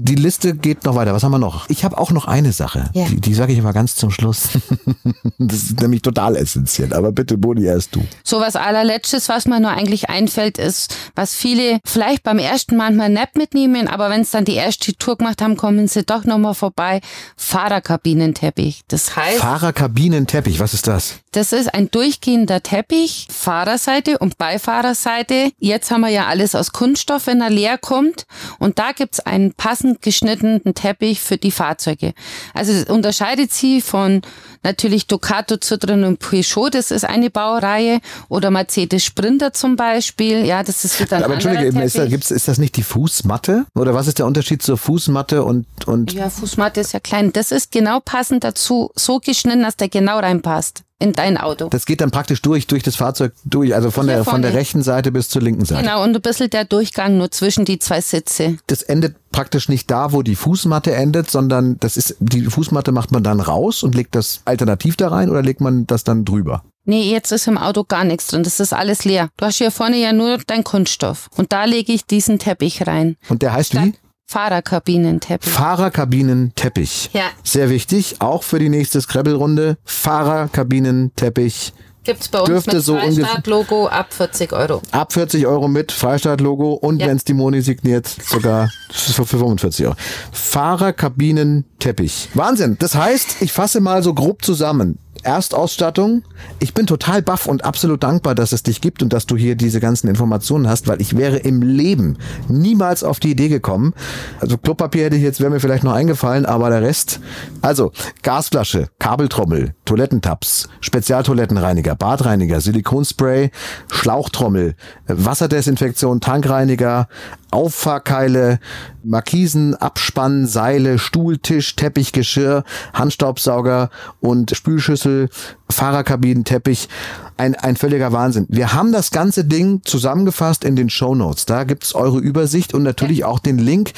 Die Liste geht noch weiter. Was haben wir noch? Ich habe auch noch eine Sache. Ja. Die, die sage ich aber ganz zum Schluss. das ist nämlich total essentiell. Aber bitte, Boni, erst du. So was allerletztes, was mir nur eigentlich einfällt, ist, was viele vielleicht beim ersten Mal mal nicht mitnehmen, aber wenn es dann die erste Tour gemacht haben, kommen sie doch nochmal vorbei. Fahrerkabinenteppich. Das heißt. Fahrerkabinenteppich, was ist das? Das ist ein durchgehender Teppich, Fahrerseite und Beifahrerseite. Jetzt haben wir ja alles aus Kunststoff, wenn er leer kommt. Und da gibt's einen passend geschnittenen Teppich für die Fahrzeuge. Also es unterscheidet sie von natürlich Ducato, Citroën und Peugeot, das ist eine Baureihe, oder Mercedes Sprinter zum Beispiel, ja, das ist wieder ein Aber Entschuldige, ist, da, gibt's, ist das nicht die Fußmatte? Oder was ist der Unterschied zur Fußmatte und, und? Ja, Fußmatte ist ja klein. Das ist genau passend dazu, so geschnitten, dass der genau reinpasst. In dein Auto. Das geht dann praktisch durch, durch das Fahrzeug durch, also von Hier der, von der rechten Seite bis zur linken Seite. Genau, und ein bisschen der Durchgang nur zwischen die zwei Sitze. Das endet praktisch nicht da, wo die Fußmatte endet, sondern das ist, die Fußmatte macht man dann raus und legt das alternativ da rein oder legt man das dann drüber? Nee, jetzt ist im Auto gar nichts drin. Das ist alles leer. Du hast hier vorne ja nur dein Kunststoff. Und da lege ich diesen Teppich rein. Und der heißt wie? Fahrerkabinenteppich. Fahrerkabinenteppich. Ja. Sehr wichtig, auch für die nächste Scrabble-Runde. Fahrerkabinenteppich. Gibt's bei uns Dürfte mit so Freistaat-Logo ab 40 Euro. Ab 40 Euro mit Freistaat-Logo und Ja. wenn es die Moni signiert, sogar für 45 Euro. Fahrerkabinenteppich. Wahnsinn. Das heißt, ich fasse mal so grob zusammen. Erstausstattung. Ich bin total baff und absolut dankbar, dass es dich gibt und dass du hier diese ganzen Informationen hast, weil ich wäre im Leben niemals auf die Idee gekommen. Also Klopapier hätte ich jetzt, wäre mir vielleicht noch eingefallen, aber der Rest. Also Gasflasche, Kabeltrommel, Toilettentabs, Spezialtoilettenreiniger, Badreiniger, Silikonspray, Schlauchtrommel, Wasserdesinfektion, Tankreiniger, Auffahrkeile, Markisen, Abspann, Seile, Stuhltisch, Teppichgeschirr, Handstaubsauger und Spülschüssel, Fahrerkabinenteppich. Ein, ein völliger Wahnsinn. Wir haben das ganze Ding zusammengefasst in den Shownotes. Da gibt's eure Übersicht und natürlich auch den Link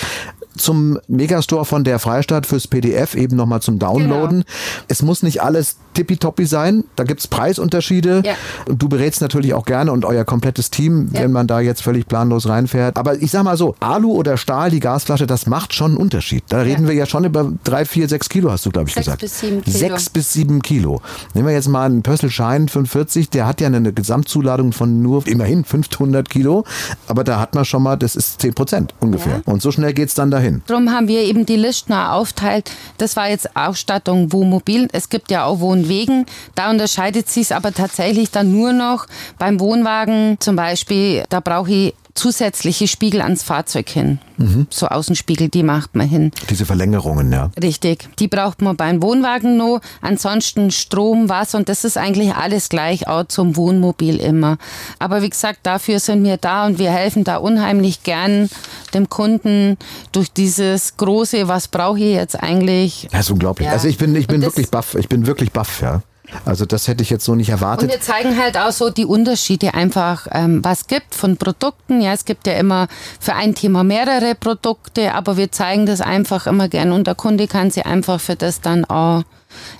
zum Megastore von der Freistadt fürs PDF eben nochmal zum Downloaden. Es muss nicht alles tippitoppi sein. Da gibt's Preisunterschiede. Ja. Und du berätst natürlich auch gerne und euer komplettes Team, Ja. wenn man da jetzt völlig planlos reinfährt. Aber ich sag mal so, Alu oder Stahl, die Gasflasche, das macht schon einen Unterschied. Da reden wir ja schon über drei, vier, sechs Kilo, hast du, glaube ich, Sechs gesagt. bis sieben Kilo. Sechs bis sieben Kilo. Nehmen wir jetzt mal einen Pössl Shine 45, der hat ja eine Gesamtzuladung von nur immerhin 500 Kilo. Aber da hat man schon mal, das ist 10 Prozent ungefähr. Und so schnell geht's dann dahin. Darum haben wir eben die Listner aufteilt. Das war jetzt Ausstattung Wohnmobil. Es gibt ja auch Wohnwegen. Da unterscheidet sich aber tatsächlich dann nur noch beim Wohnwagen zum Beispiel, da brauche ich zusätzliche Spiegel ans Fahrzeug hin. So Außenspiegel, die macht man hin. Diese Verlängerungen, ja. Richtig. Die braucht man beim Wohnwagen noch. Ansonsten Strom, Wasser und das ist eigentlich alles gleich auch zum Wohnmobil immer. Aber wie gesagt, dafür sind wir da und wir helfen da unheimlich gern dem Kunden durch dieses große, was brauche ich jetzt eigentlich? Das ist unglaublich. Ja. Also ich bin, ich bin wirklich baff. Ich bin wirklich baff, ja. Also das hätte ich jetzt so nicht Und erwartet. wir zeigen halt auch so die Unterschiede einfach, ähm, was gibt von Produkten. Ja, es gibt ja immer für ein Thema mehrere Produkte, aber wir zeigen das einfach immer gern und der Kunde kann sich einfach für das dann auch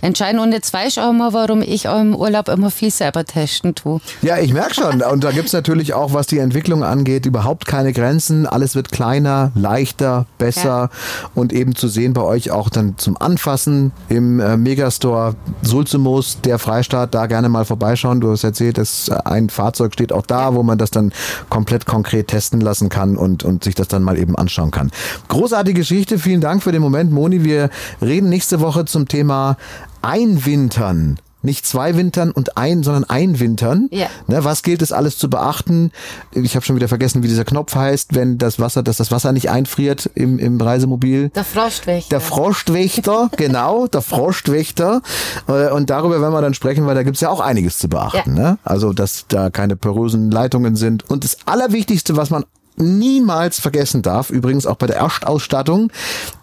entscheiden. Und jetzt weiß ich auch mal, warum ich auch im Urlaub immer viel selber testen tue. Ja, ich merke schon. Und da gibt's natürlich auch, was die Entwicklung angeht, überhaupt keine Grenzen. Alles wird kleiner, leichter, besser und eben zu sehen bei euch auch dann zum Anfassen im äh, Megastore Sulzemos, der Freistaat, da gerne mal vorbeischauen. Du hast erzählt, dass ein Fahrzeug steht auch da, wo man das dann komplett konkret testen lassen kann und, und sich das dann mal eben anschauen kann. Großartige Geschichte. Vielen Dank für den Moment, Moni. Wir reden nächste Woche zum Thema Einwintern. Nicht zwei Wintern und ein, sondern einwintern. Ja. Ne, was gilt es alles zu beachten? Ich habe schon wieder vergessen, wie dieser Knopf heißt, wenn das Wasser, dass das Wasser nicht einfriert im, im Reisemobil. Der Frostwächter. Der Frostwächter, genau, der Frostwächter. Äh, Und darüber werden wir dann sprechen, weil da gibt's ja auch einiges zu beachten. Ne? Also, dass da keine porösen Leitungen sind. Und das Allerwichtigste, was man niemals vergessen darf, übrigens auch bei der Erstausstattung,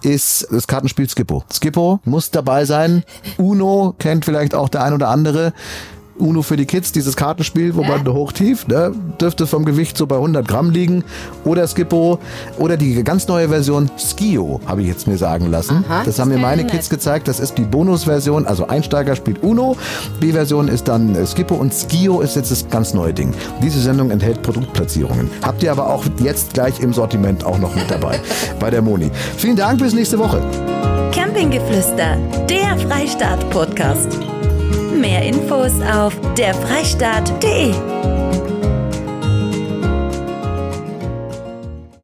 ist das Kartenspiel Skippo. Skippo muss dabei sein. Uno kennt vielleicht auch der ein oder andere. Uno für die Kids, dieses Kartenspiel, wo man hoch-tief, ne, dürfte vom Gewicht so bei 100 Gramm liegen. Oder Skippo. Oder die ganz neue Version Skio, habe ich jetzt mir sagen lassen. Aha, das haben mir meine Kids gezeigt. Das ist die Bonusversion. Also Einsteiger spielt Uno. B-Version ist dann äh, Skippo und Skio ist jetzt das ganz neue Ding. Diese Sendung enthält Produktplatzierungen. Habt ihr aber auch jetzt gleich im Sortiment auch noch mit dabei bei der Moni. Vielen Dank, bis nächste Woche. Campinggeflüster, der Freistaat-Podcast. Mehr Infos auf derfreistaat.de.